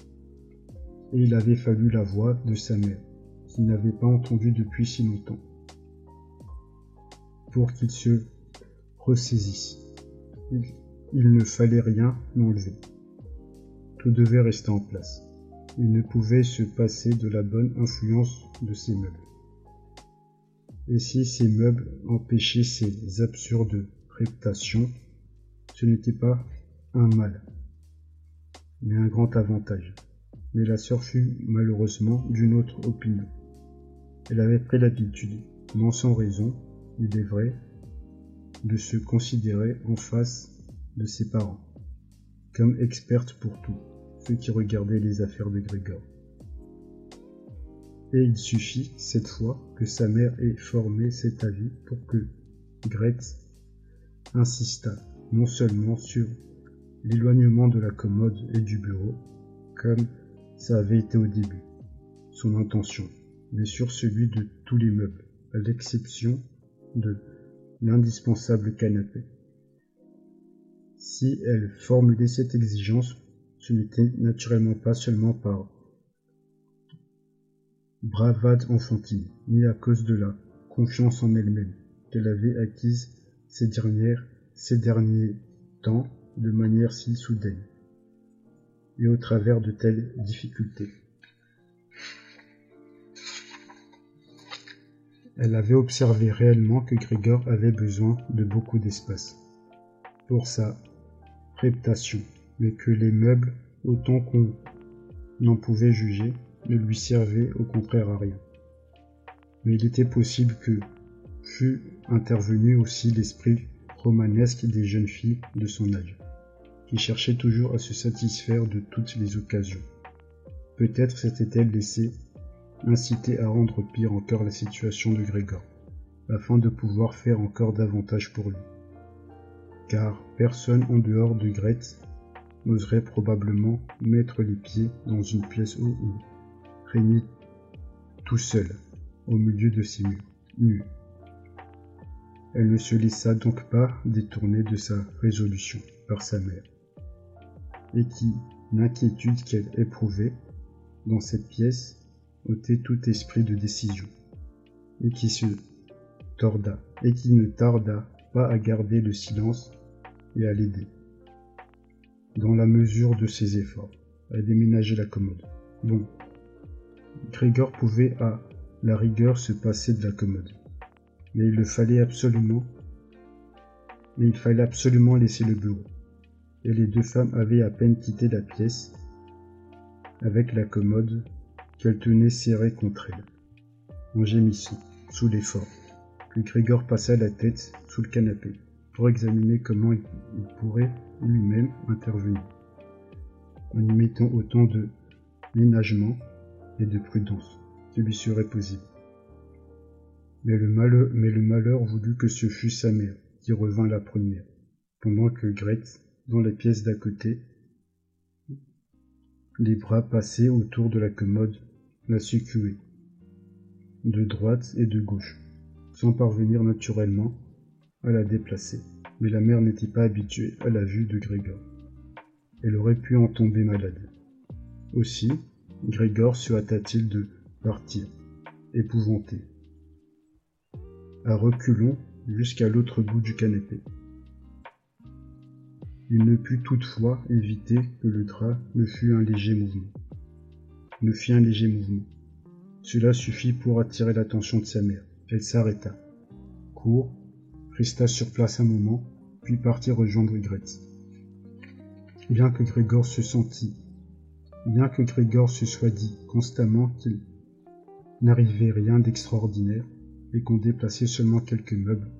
et il avait fallu la voix de sa mère, qu'il n'avait pas entendue depuis si longtemps, pour qu'il se ressaisisse. Il, ne fallait rien enlever. Tout devait rester en place. Il ne pouvait se passer de la bonne influence de ces meubles. Et si ces meubles empêchaient ces absurdes réputations, ce n'était pas un mal, mais un grand avantage. Mais la sœur fut malheureusement d'une autre opinion. Elle avait pris l'habitude, non sans raison, il est vrai, de se considérer en face de ses parents, comme experte pour tout, ce qui regardait les affaires de Grégor. Et il suffit, cette fois, que sa mère ait formé cet avis pour que Gretz insista non seulement sur l'éloignement de la commode et du bureau, comme ça avait été au début, son intention, mais sur celui de tous les meubles, à l'exception de l'indispensable canapé. Si elle formulait cette exigence, ce n'était naturellement pas seulement par bravade enfantine, ni à cause de la confiance en elle-même qu'elle avait acquise ces, derniers temps de manière si soudaine, et au travers de telles difficultés. Elle avait observé réellement que Grégor avait besoin de beaucoup d'espace pour sa réputation, mais que les meubles, autant qu'on n'en pouvait juger, ne lui servait au contraire à rien. Mais il était possible que fût intervenu aussi l'esprit romanesque des jeunes filles de son âge, qui cherchaient toujours à se satisfaire de toutes les occasions. Peut-être s'était-elle laissée inciter à rendre pire encore la situation de Grégor, afin de pouvoir faire encore davantage pour lui. Car personne en dehors de Grethe n'oserait probablement mettre les pieds dans une pièce où régnait tout seul, au milieu de ses murs. Elle ne se laissa donc pas détourner de sa résolution par sa mère, et qui, l'inquiétude qu'elle éprouvait dans cette pièce, ôtait tout esprit de décision, et qui se torda, et qui ne tarda pas à garder le silence et à l'aider, dans la mesure de ses efforts, à déménager la commode. Bon, Grégor pouvait à la rigueur se passer de la commode. Mais il le fallait absolument. Mais il fallait absolument laisser le bureau. Et les deux femmes avaient à peine quitté la pièce avec la commode qu'elle tenait serrée contre elle, en gémissant, sous l'effort, que Grégor passa la tête sous le canapé pour examiner comment il pourrait lui-même intervenir, en y mettant autant de ménagement et de prudence qui lui serait possible. Mais le, malheur, mais le malheur voulut que ce fût sa mère qui revint la première, pendant que Grete, dans la pièce d'à côté, les bras passés autour de la commode, la succuait, de droite et de gauche, sans parvenir naturellement à la déplacer. Mais la mère n'était pas habituée à la vue de Grégor. Elle aurait pu en tomber malade. Aussi, Grégor se hâta-t-il de partir, épouvanté, à reculons jusqu'à l'autre bout du canapé. Il ne put toutefois éviter que le drap ne fût un léger mouvement. Ne fit un léger mouvement. Cela suffit pour attirer l'attention de sa mère. Elle s'arrêta, court, resta sur place un moment, puis partit rejoindre Gretz. Bien que Grégor se sentît bien que Grégor se soit dit constamment qu'il n'arrivait rien d'extraordinaire et qu'on déplaçait seulement quelques meubles.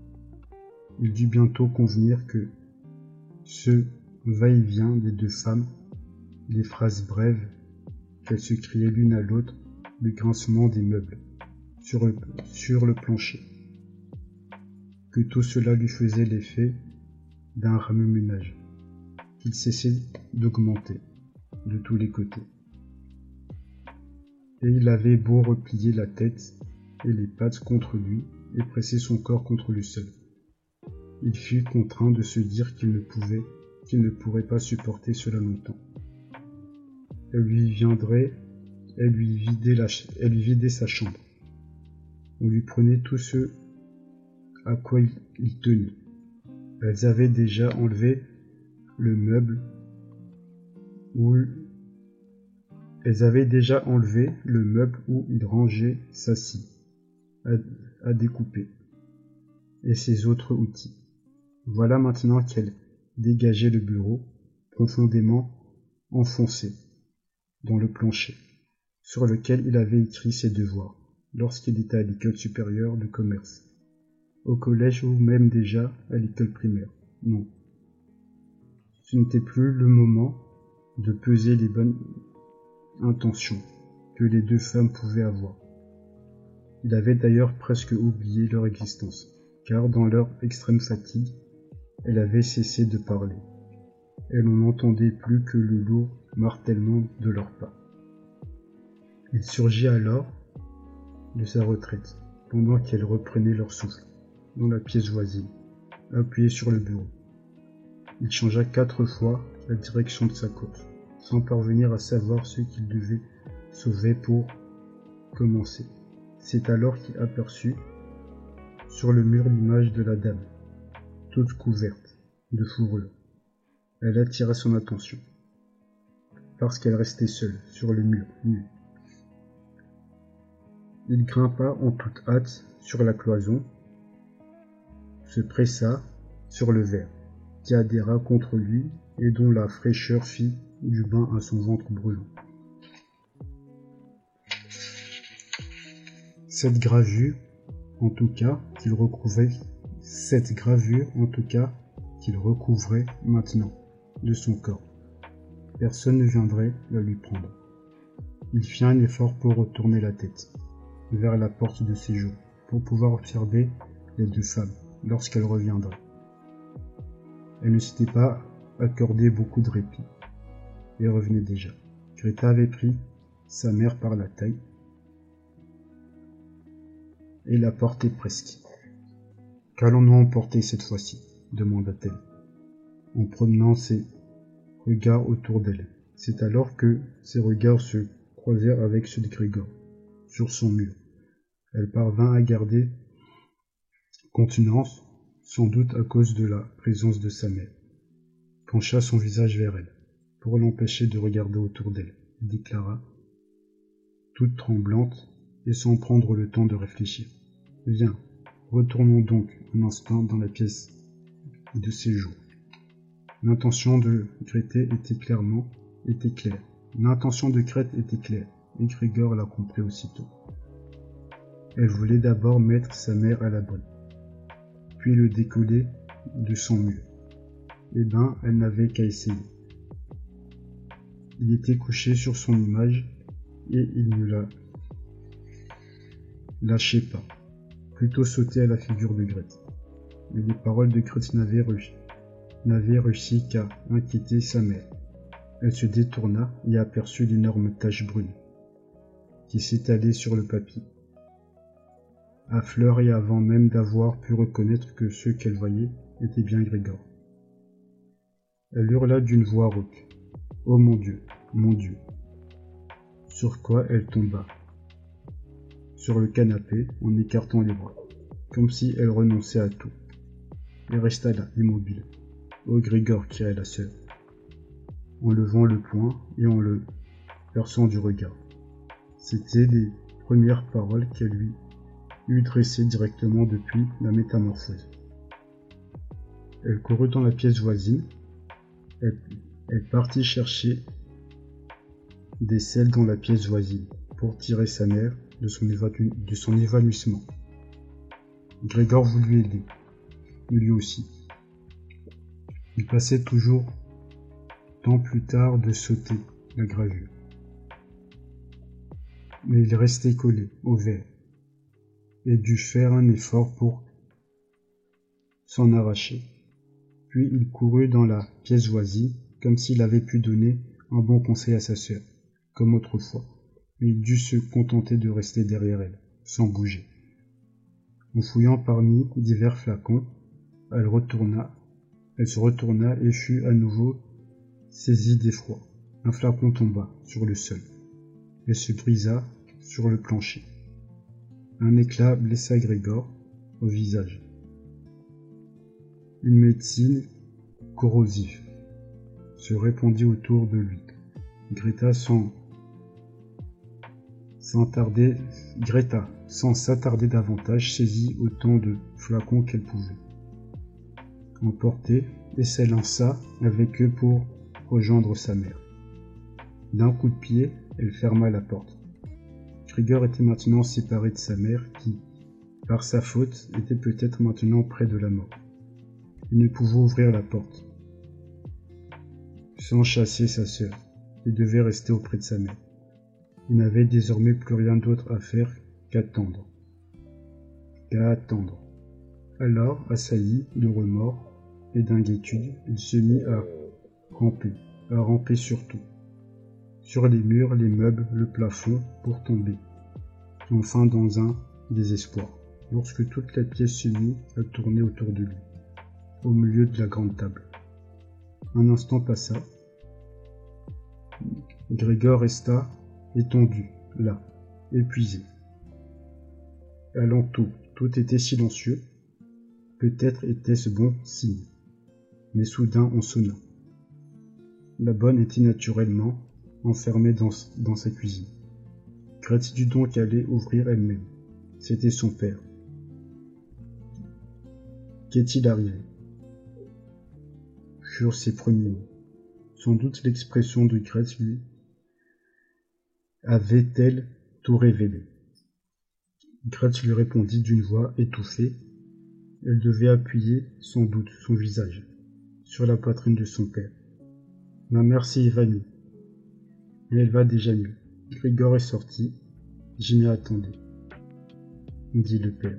il dut bientôt convenir que ce va-et-vient des deux femmes, les phrases brèves qu'elles se criaient l'une à l'autre, le grincement des meubles sur le, plancher, que tout cela lui faisait l'effet d'un remue-ménage, qu'il cessait d'augmenter de tous les côtés. Et il avait beau replier la tête et les pattes contre lui et presser son corps contre le sol. Il fut contraint de se dire qu'il ne pouvait, qu'il ne pourrait pas supporter cela longtemps. Elle lui viendrait, elle lui vidait, la, sa chambre. On lui prenait tout ce à quoi il tenait. Elles avaient déjà enlevé le meuble où elles avaient déjà enlevé le meuble où il rangeait sa scie à, découper et ses autres outils. Voilà maintenant qu'elle dégageait le bureau, profondément enfoncé dans le plancher, sur lequel il avait écrit ses devoirs lorsqu'il était à l'école supérieure de commerce, au collège ou même déjà à l'école primaire. Non. Ce n'était plus le moment de peser les bonnes intentions que les deux femmes pouvaient avoir. Il avait d'ailleurs presque oublié leur existence, car dans leur extrême fatigue, elle avait cessé de parler, et l'on n'entendait plus que le lourd martèlement de leurs pas. Il surgit alors de sa retraite, pendant qu'elles reprenaient leur souffle, dans la pièce voisine, appuyé sur le bureau. Il changea quatre fois la direction de sa course, sans parvenir à savoir ce qu'il devait sauver pour commencer. C'est alors qu'il aperçut sur le mur l'image de la dame, toute couverte de fourrure. Elle attira son attention, parce qu'elle restait seule sur le mur. Il grimpa en toute hâte sur la cloison, se pressa sur le verre, qui adhéra contre lui et dont la fraîcheur fit du bain à son ventre brûlant. Cette gravure, en tout cas, qu'il recouvrait, cette gravure, en tout cas, qu'il recouvrait maintenant de son corps. Personne ne viendrait la lui prendre. Il fit un effort pour retourner la tête vers la porte de séjour pour pouvoir observer les deux femmes lorsqu'elles reviendraient. Elle ne s'était pas accordé beaucoup de répit et revenait déjà. Greta avait pris sa mère par la taille et la portait presque. Qu'allons-nous emporter cette fois-ci? demanda-t-elle, en promenant ses regards autour d'elle. C'est alors que ses regards se croisèrent avec ceux de Grégor, sur son mur. Elle parvint à garder contenance, sans doute à cause de la présence de sa mère. Pencha son visage vers elle, pour l'empêcher de regarder autour d'elle, déclara, toute tremblante et sans prendre le temps de réfléchir. Viens, retournons donc un instant dans la pièce de séjour. L'intention de Grété était clairement était claire. L'intention de Crète était claire, et Grégor l'a compris aussitôt. Elle voulait d'abord mettre sa mère à l'abri, puis le décoller de son mur. Eh ben, elle n'avait qu'à essayer. Il était couché sur son image, et il ne la lâchait pas plutôt sauter à la figure de Grete. Mais les paroles de Grete n'avaient réussi, réussi qu'à inquiéter sa mère. Elle se détourna et aperçut l'énorme tache brune qui s'étalait sur le papier. À fleur et avant même d'avoir pu reconnaître que ceux qu'elle voyait étaient bien Grégor. Elle hurla d'une voix rauque. Oh mon Dieu, mon Dieu. Sur quoi elle tomba, sur le canapé en écartant les bras, comme si elle renonçait à tout. Et resta là, immobile. Oh Grégor, criait la sœur, en levant le poing et en le perçant du regard. C'étaient les premières paroles qu'elle lui eut dressées directement depuis la métamorphose. Elle courut dans la pièce voisine. Elle, elle partit chercher des selles dans la pièce voisine pour tirer sa mère de son, évanouissement. Grégor voulut aider, lui aussi. Il passait toujours tant plus tard de sauter la gravure. Mais il restait collé au verre et dut faire un effort pour s'en arracher. Puis il courut dans la pièce voisine, comme s'il avait pu donner un bon conseil à sa sœur, comme autrefois, mais il dut se contenter de rester derrière elle, sans bouger. En fouillant parmi divers flacons, elle retourna, elle se retourna et fut à nouveau saisie d'effroi. Un flacon tomba sur le sol et se brisa sur le plancher. Un éclat blessa Grégor au visage. Une médecine corrosive se répandit autour de lui. Greta sans tarder, Greta, sans s'attarder davantage, saisit autant de flacons qu'elle pouvait emporter et s'élança avec eux pour rejoindre sa mère. D'un coup de pied, elle ferma la porte. Krieger était maintenant séparé de sa mère qui, par sa faute, était peut-être maintenant près de la mort. Il ne pouvait ouvrir la porte sans chasser sa sœur. Il devait rester auprès de sa mère. Il n'avait désormais plus rien d'autre à faire qu'attendre. Qu'à attendre. Alors, assailli de remords et d'inquiétude, il se mit à ramper, à ramper surtout. Sur les murs, les meubles, le plafond, pour tomber. Enfin dans un désespoir, lorsque toute la pièce se mit à tourner autour de lui, au milieu de la grande table. Un instant passa. Grégor resta étendu, là, épuisé. Alentour, tout était silencieux. Peut-être était-ce bon signe. Mais soudain on sonna. La bonne était naturellement enfermée dans, sa cuisine. Gratitude donc aller ouvrir elle-même. C'était son père. Qu'est-il arrivé? Ses premiers mots. Sans doute l'expression de Grèce lui avait-elle tout révélé. Gretz lui répondit d'une voix étouffée. Elle devait appuyer, sans doute, son visage sur la poitrine de son père. Ma mère s'est évanouie. Mais elle va déjà mieux. Grégor est sorti. Je m'y attendais. Dit le père.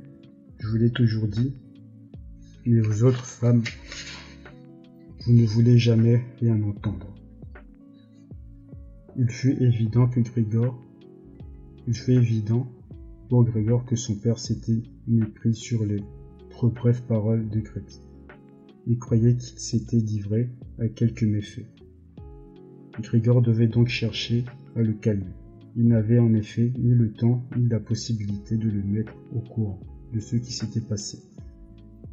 Je vous l'ai toujours dit. Mais vous autres femmes, ne voulez jamais rien entendre. Il fut évident que Grégor, il fut évident pour Grégor que son père s'était mépris sur les trop brèves paroles de Grete. Il croyait qu'il s'était livré à quelques méfaits. Grégor devait donc chercher à le calmer. Il n'avait en effet ni le temps ni la possibilité de le mettre au courant de ce qui s'était passé.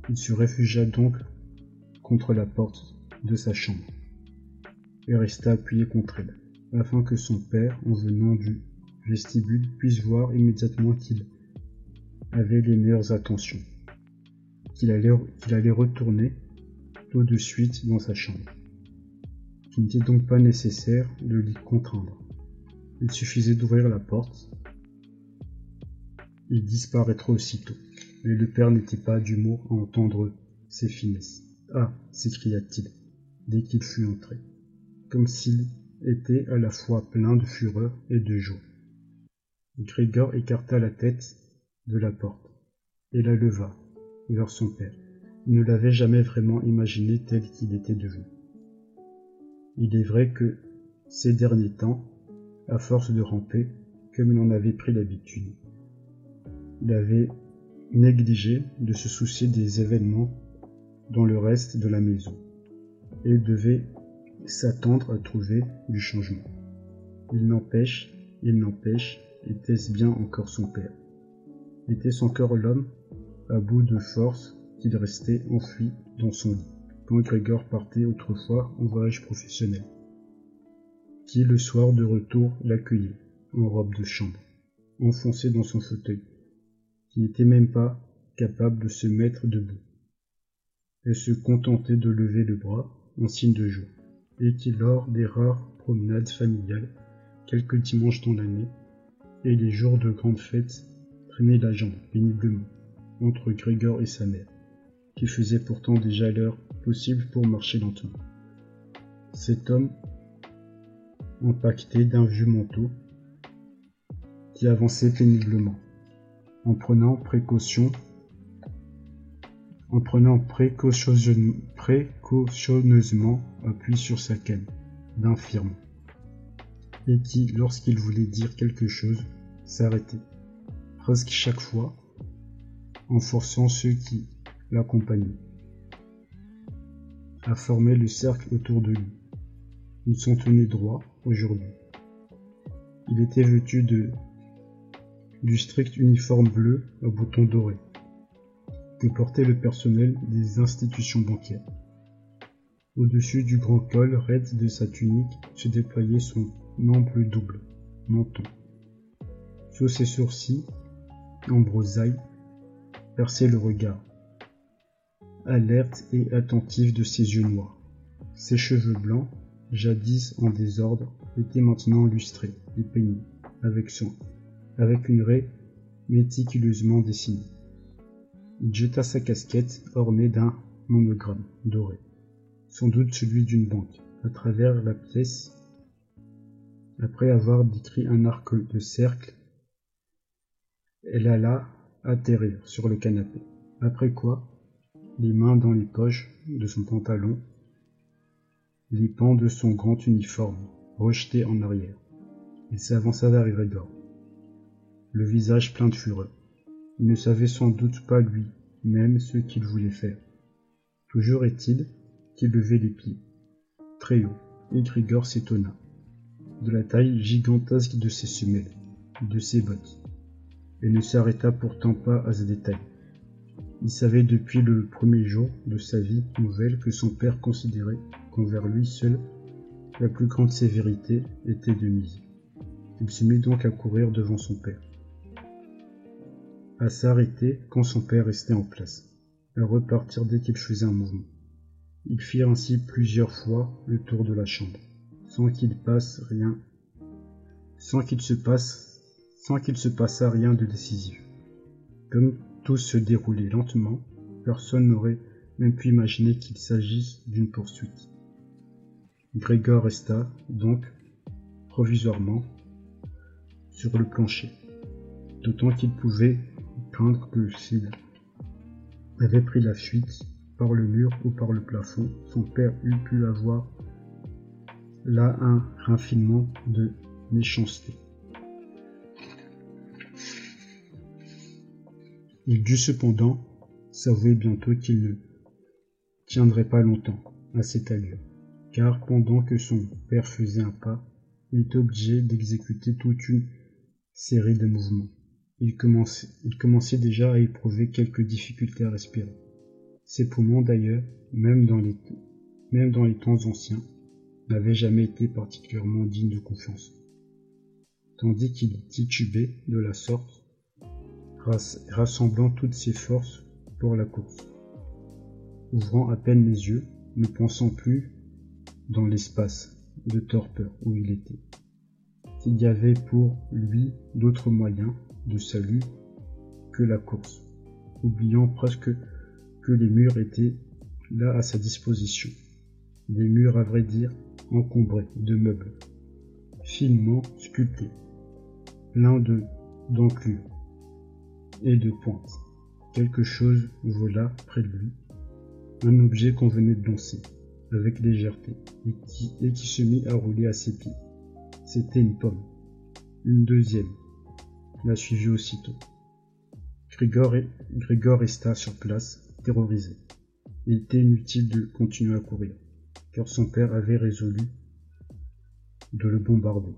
Il se réfugia donc contre la porte de sa chambre et resta appuyé contre elle afin que son père, en venant du vestibule, puisse voir immédiatement qu'il avait les meilleures attentions, qu'il allait, retourner tout de suite dans sa chambre, qu'il n'était donc pas nécessaire de l'y contraindre. Il suffisait d'ouvrir la porte il disparaîtra aussitôt. Mais le père n'était pas d'humour à entendre ses finesses. Ah s'écria-t-il, dès qu'il fut entré, comme s'il était à la fois plein de fureur et de joie. Grégor écarta la tête de la porte et la leva vers son père. Il ne l'avait jamais vraiment imaginé tel qu'il était devenu. Il est vrai que ces derniers temps, à force de ramper, comme il en avait pris l'habitude, il avait négligé de se soucier des événements dans le reste de la maison et devait s'attendre à trouver du changement. Il n'empêche, il n'empêche, était-ce bien encore son père? Était-ce encore l'homme, à bout de force, qu'il restait enfui dans son lit, quand Grégor partait autrefois en voyage professionnel Qui le soir de retour l'accueillait, en robe de chambre, enfoncé dans son fauteuil, qui n'était même pas capable de se mettre debout, et se contentait de lever le bras en signe de joie et qui, lors des rares promenades familiales, quelques dimanches dans l'année, et les jours de grandes fêtes, traînait la jambe péniblement entre Grégor et sa mère, qui faisait pourtant déjà l'heure possible pour marcher lentement. Cet homme, empaqueté d'un vieux manteau, qui avançait péniblement, en prenant précaution, en prenant précautionneusement appui sur sa canne d'infirme, et qui, lorsqu'il voulait dire quelque chose, s'arrêtait, presque chaque fois, en forçant ceux qui l'accompagnaient à former le cercle autour de lui. Ils sont tenus droit aujourd'hui. Il était vêtu de du strict uniforme bleu à boutons dorés que portait le personnel des institutions bancaires. Au-dessus du grand col raide de sa tunique se déployait son ample double menton. Sous ses sourcils, en perçait le regard, alerte et attentif de ses yeux noirs. Ses cheveux blancs, jadis en désordre, étaient maintenant lustrés et peignés avec soin, avec une raie méticuleusement dessinée. Il jeta sa casquette ornée d'un monogramme doré, sans doute celui d'une banque, à travers la pièce. Après avoir décrit un arc de cercle, elle alla atterrir sur le canapé. Après quoi, les mains dans les poches de son pantalon, les pans de son grand uniforme rejetés en arrière. Il s'avança vers Grégor, le visage plein de fureur. Il ne savait sans doute pas lui-même ce qu'il voulait faire. Toujours est-il qu'il levait les pieds, très haut, et Grigor s'étonna de la taille gigantesque de ses semelles, de ses bottes, et ne s'arrêta pourtant pas à ce détail. Il savait depuis le premier jour de sa vie nouvelle que son père considérait qu'envers lui seul la plus grande sévérité était de mise. Il se mit donc à courir devant son père, à s'arrêter quand son père restait en place, à repartir dès qu'il faisait un mouvement. Il fit ainsi plusieurs fois le tour de la chambre, sans qu'il passe rien, sans qu'il se passe, sans qu'il se passât rien de décisif. Comme tout se déroulait lentement, personne n'aurait même pu imaginer qu'il s'agisse d'une poursuite. Grégor resta, donc, provisoirement, sur le plancher, d'autant qu'il pouvait que s'il avait pris la fuite par le mur ou par le plafond, son père eût pu avoir là un raffinement de méchanceté. Il dut cependant s'avouer bientôt qu'il ne tiendrait pas longtemps à cette allure, car pendant que son père faisait un pas, il était obligé d'exécuter toute une série de mouvements. Il commençait, déjà à éprouver quelques difficultés à respirer. Ses poumons d'ailleurs, même dans les, même dans les temps anciens, n'avaient jamais été particulièrement dignes de confiance. Tandis qu'il titubait de la sorte, rassemblant toutes ses forces pour la course. Ouvrant à peine les yeux, ne pensant plus dans l'espace de torpeur où il était. Qu'il y avait pour lui d'autres moyens de salut que la course, oubliant presque que les murs étaient là à sa disposition. Des murs, à vrai dire, encombrés de meubles, finement sculptés, pleins de et de pointe. Quelque chose vola près de lui, un objet qu'on venait de lancer, avec légèreté, et qui se mit à rouler à ses pieds. C'était une pomme. Une deuxième. La suivit aussitôt. Grégor, Grégor resta sur place, terrorisé. Il était inutile de continuer à courir, car son père avait résolu de le bombarder.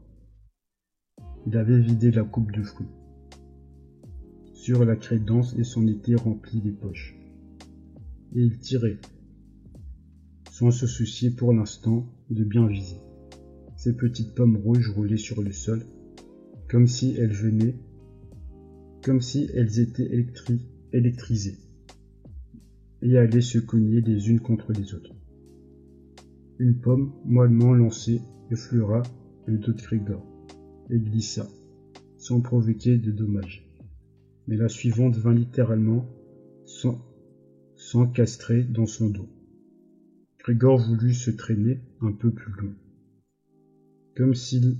Il avait vidé la coupe de fruits sur la crédence et son été rempli des poches. Et il tirait, sans se soucier pour l'instant de bien viser. Ces petites pommes rouges roulaient sur le sol, comme si elles venaient, comme si elles étaient électrisées, et allaient se cogner les unes contre les autres. Une pomme mollement lancée effleura le dos de Grégor et glissa, sans provoquer de dommages mais la suivante vint littéralement s'encastrer dans son dos. Grégor voulut se traîner un peu plus loin, comme si,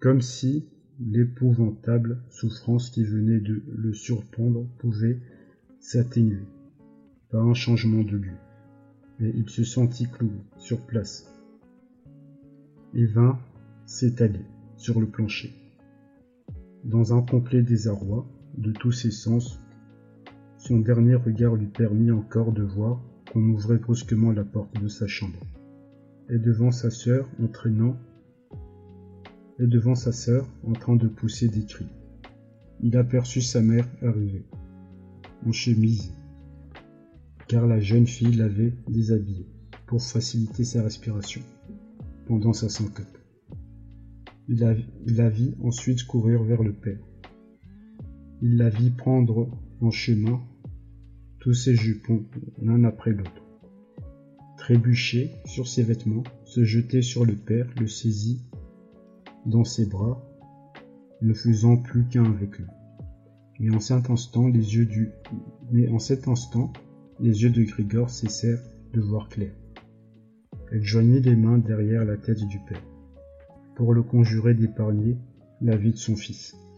comme si l'épouvantable souffrance qui venait de le surprendre pouvait s'atténuer par un changement de lieu. Mais il se sentit cloué sur place et vint s'étaler sur le plancher. Dans un complet désarroi de tous ses sens, son dernier regard lui permit encore de voir qu'on ouvrait brusquement la porte de sa chambre. Et devant sa sœur entraînant et devant sa sœur en train de pousser des cris. Il aperçut sa mère arriver, en chemise, car la jeune fille l'avait déshabillée pour faciliter sa respiration pendant sa syncope. Il la, vit ensuite courir vers le père. Il la vit prendre en chemin tous ses jupons l'un après l'autre, trébucher sur ses vêtements, se jeter sur le père, le saisit dans ses bras, ne faisant plus qu'un avec lui. Mais en cet instant, les yeux en cet instant, les yeux de Grigor cessèrent de voir clair. Elle joignit les mains derrière la tête du père, pour le conjurer d'épargner la vie de son fils.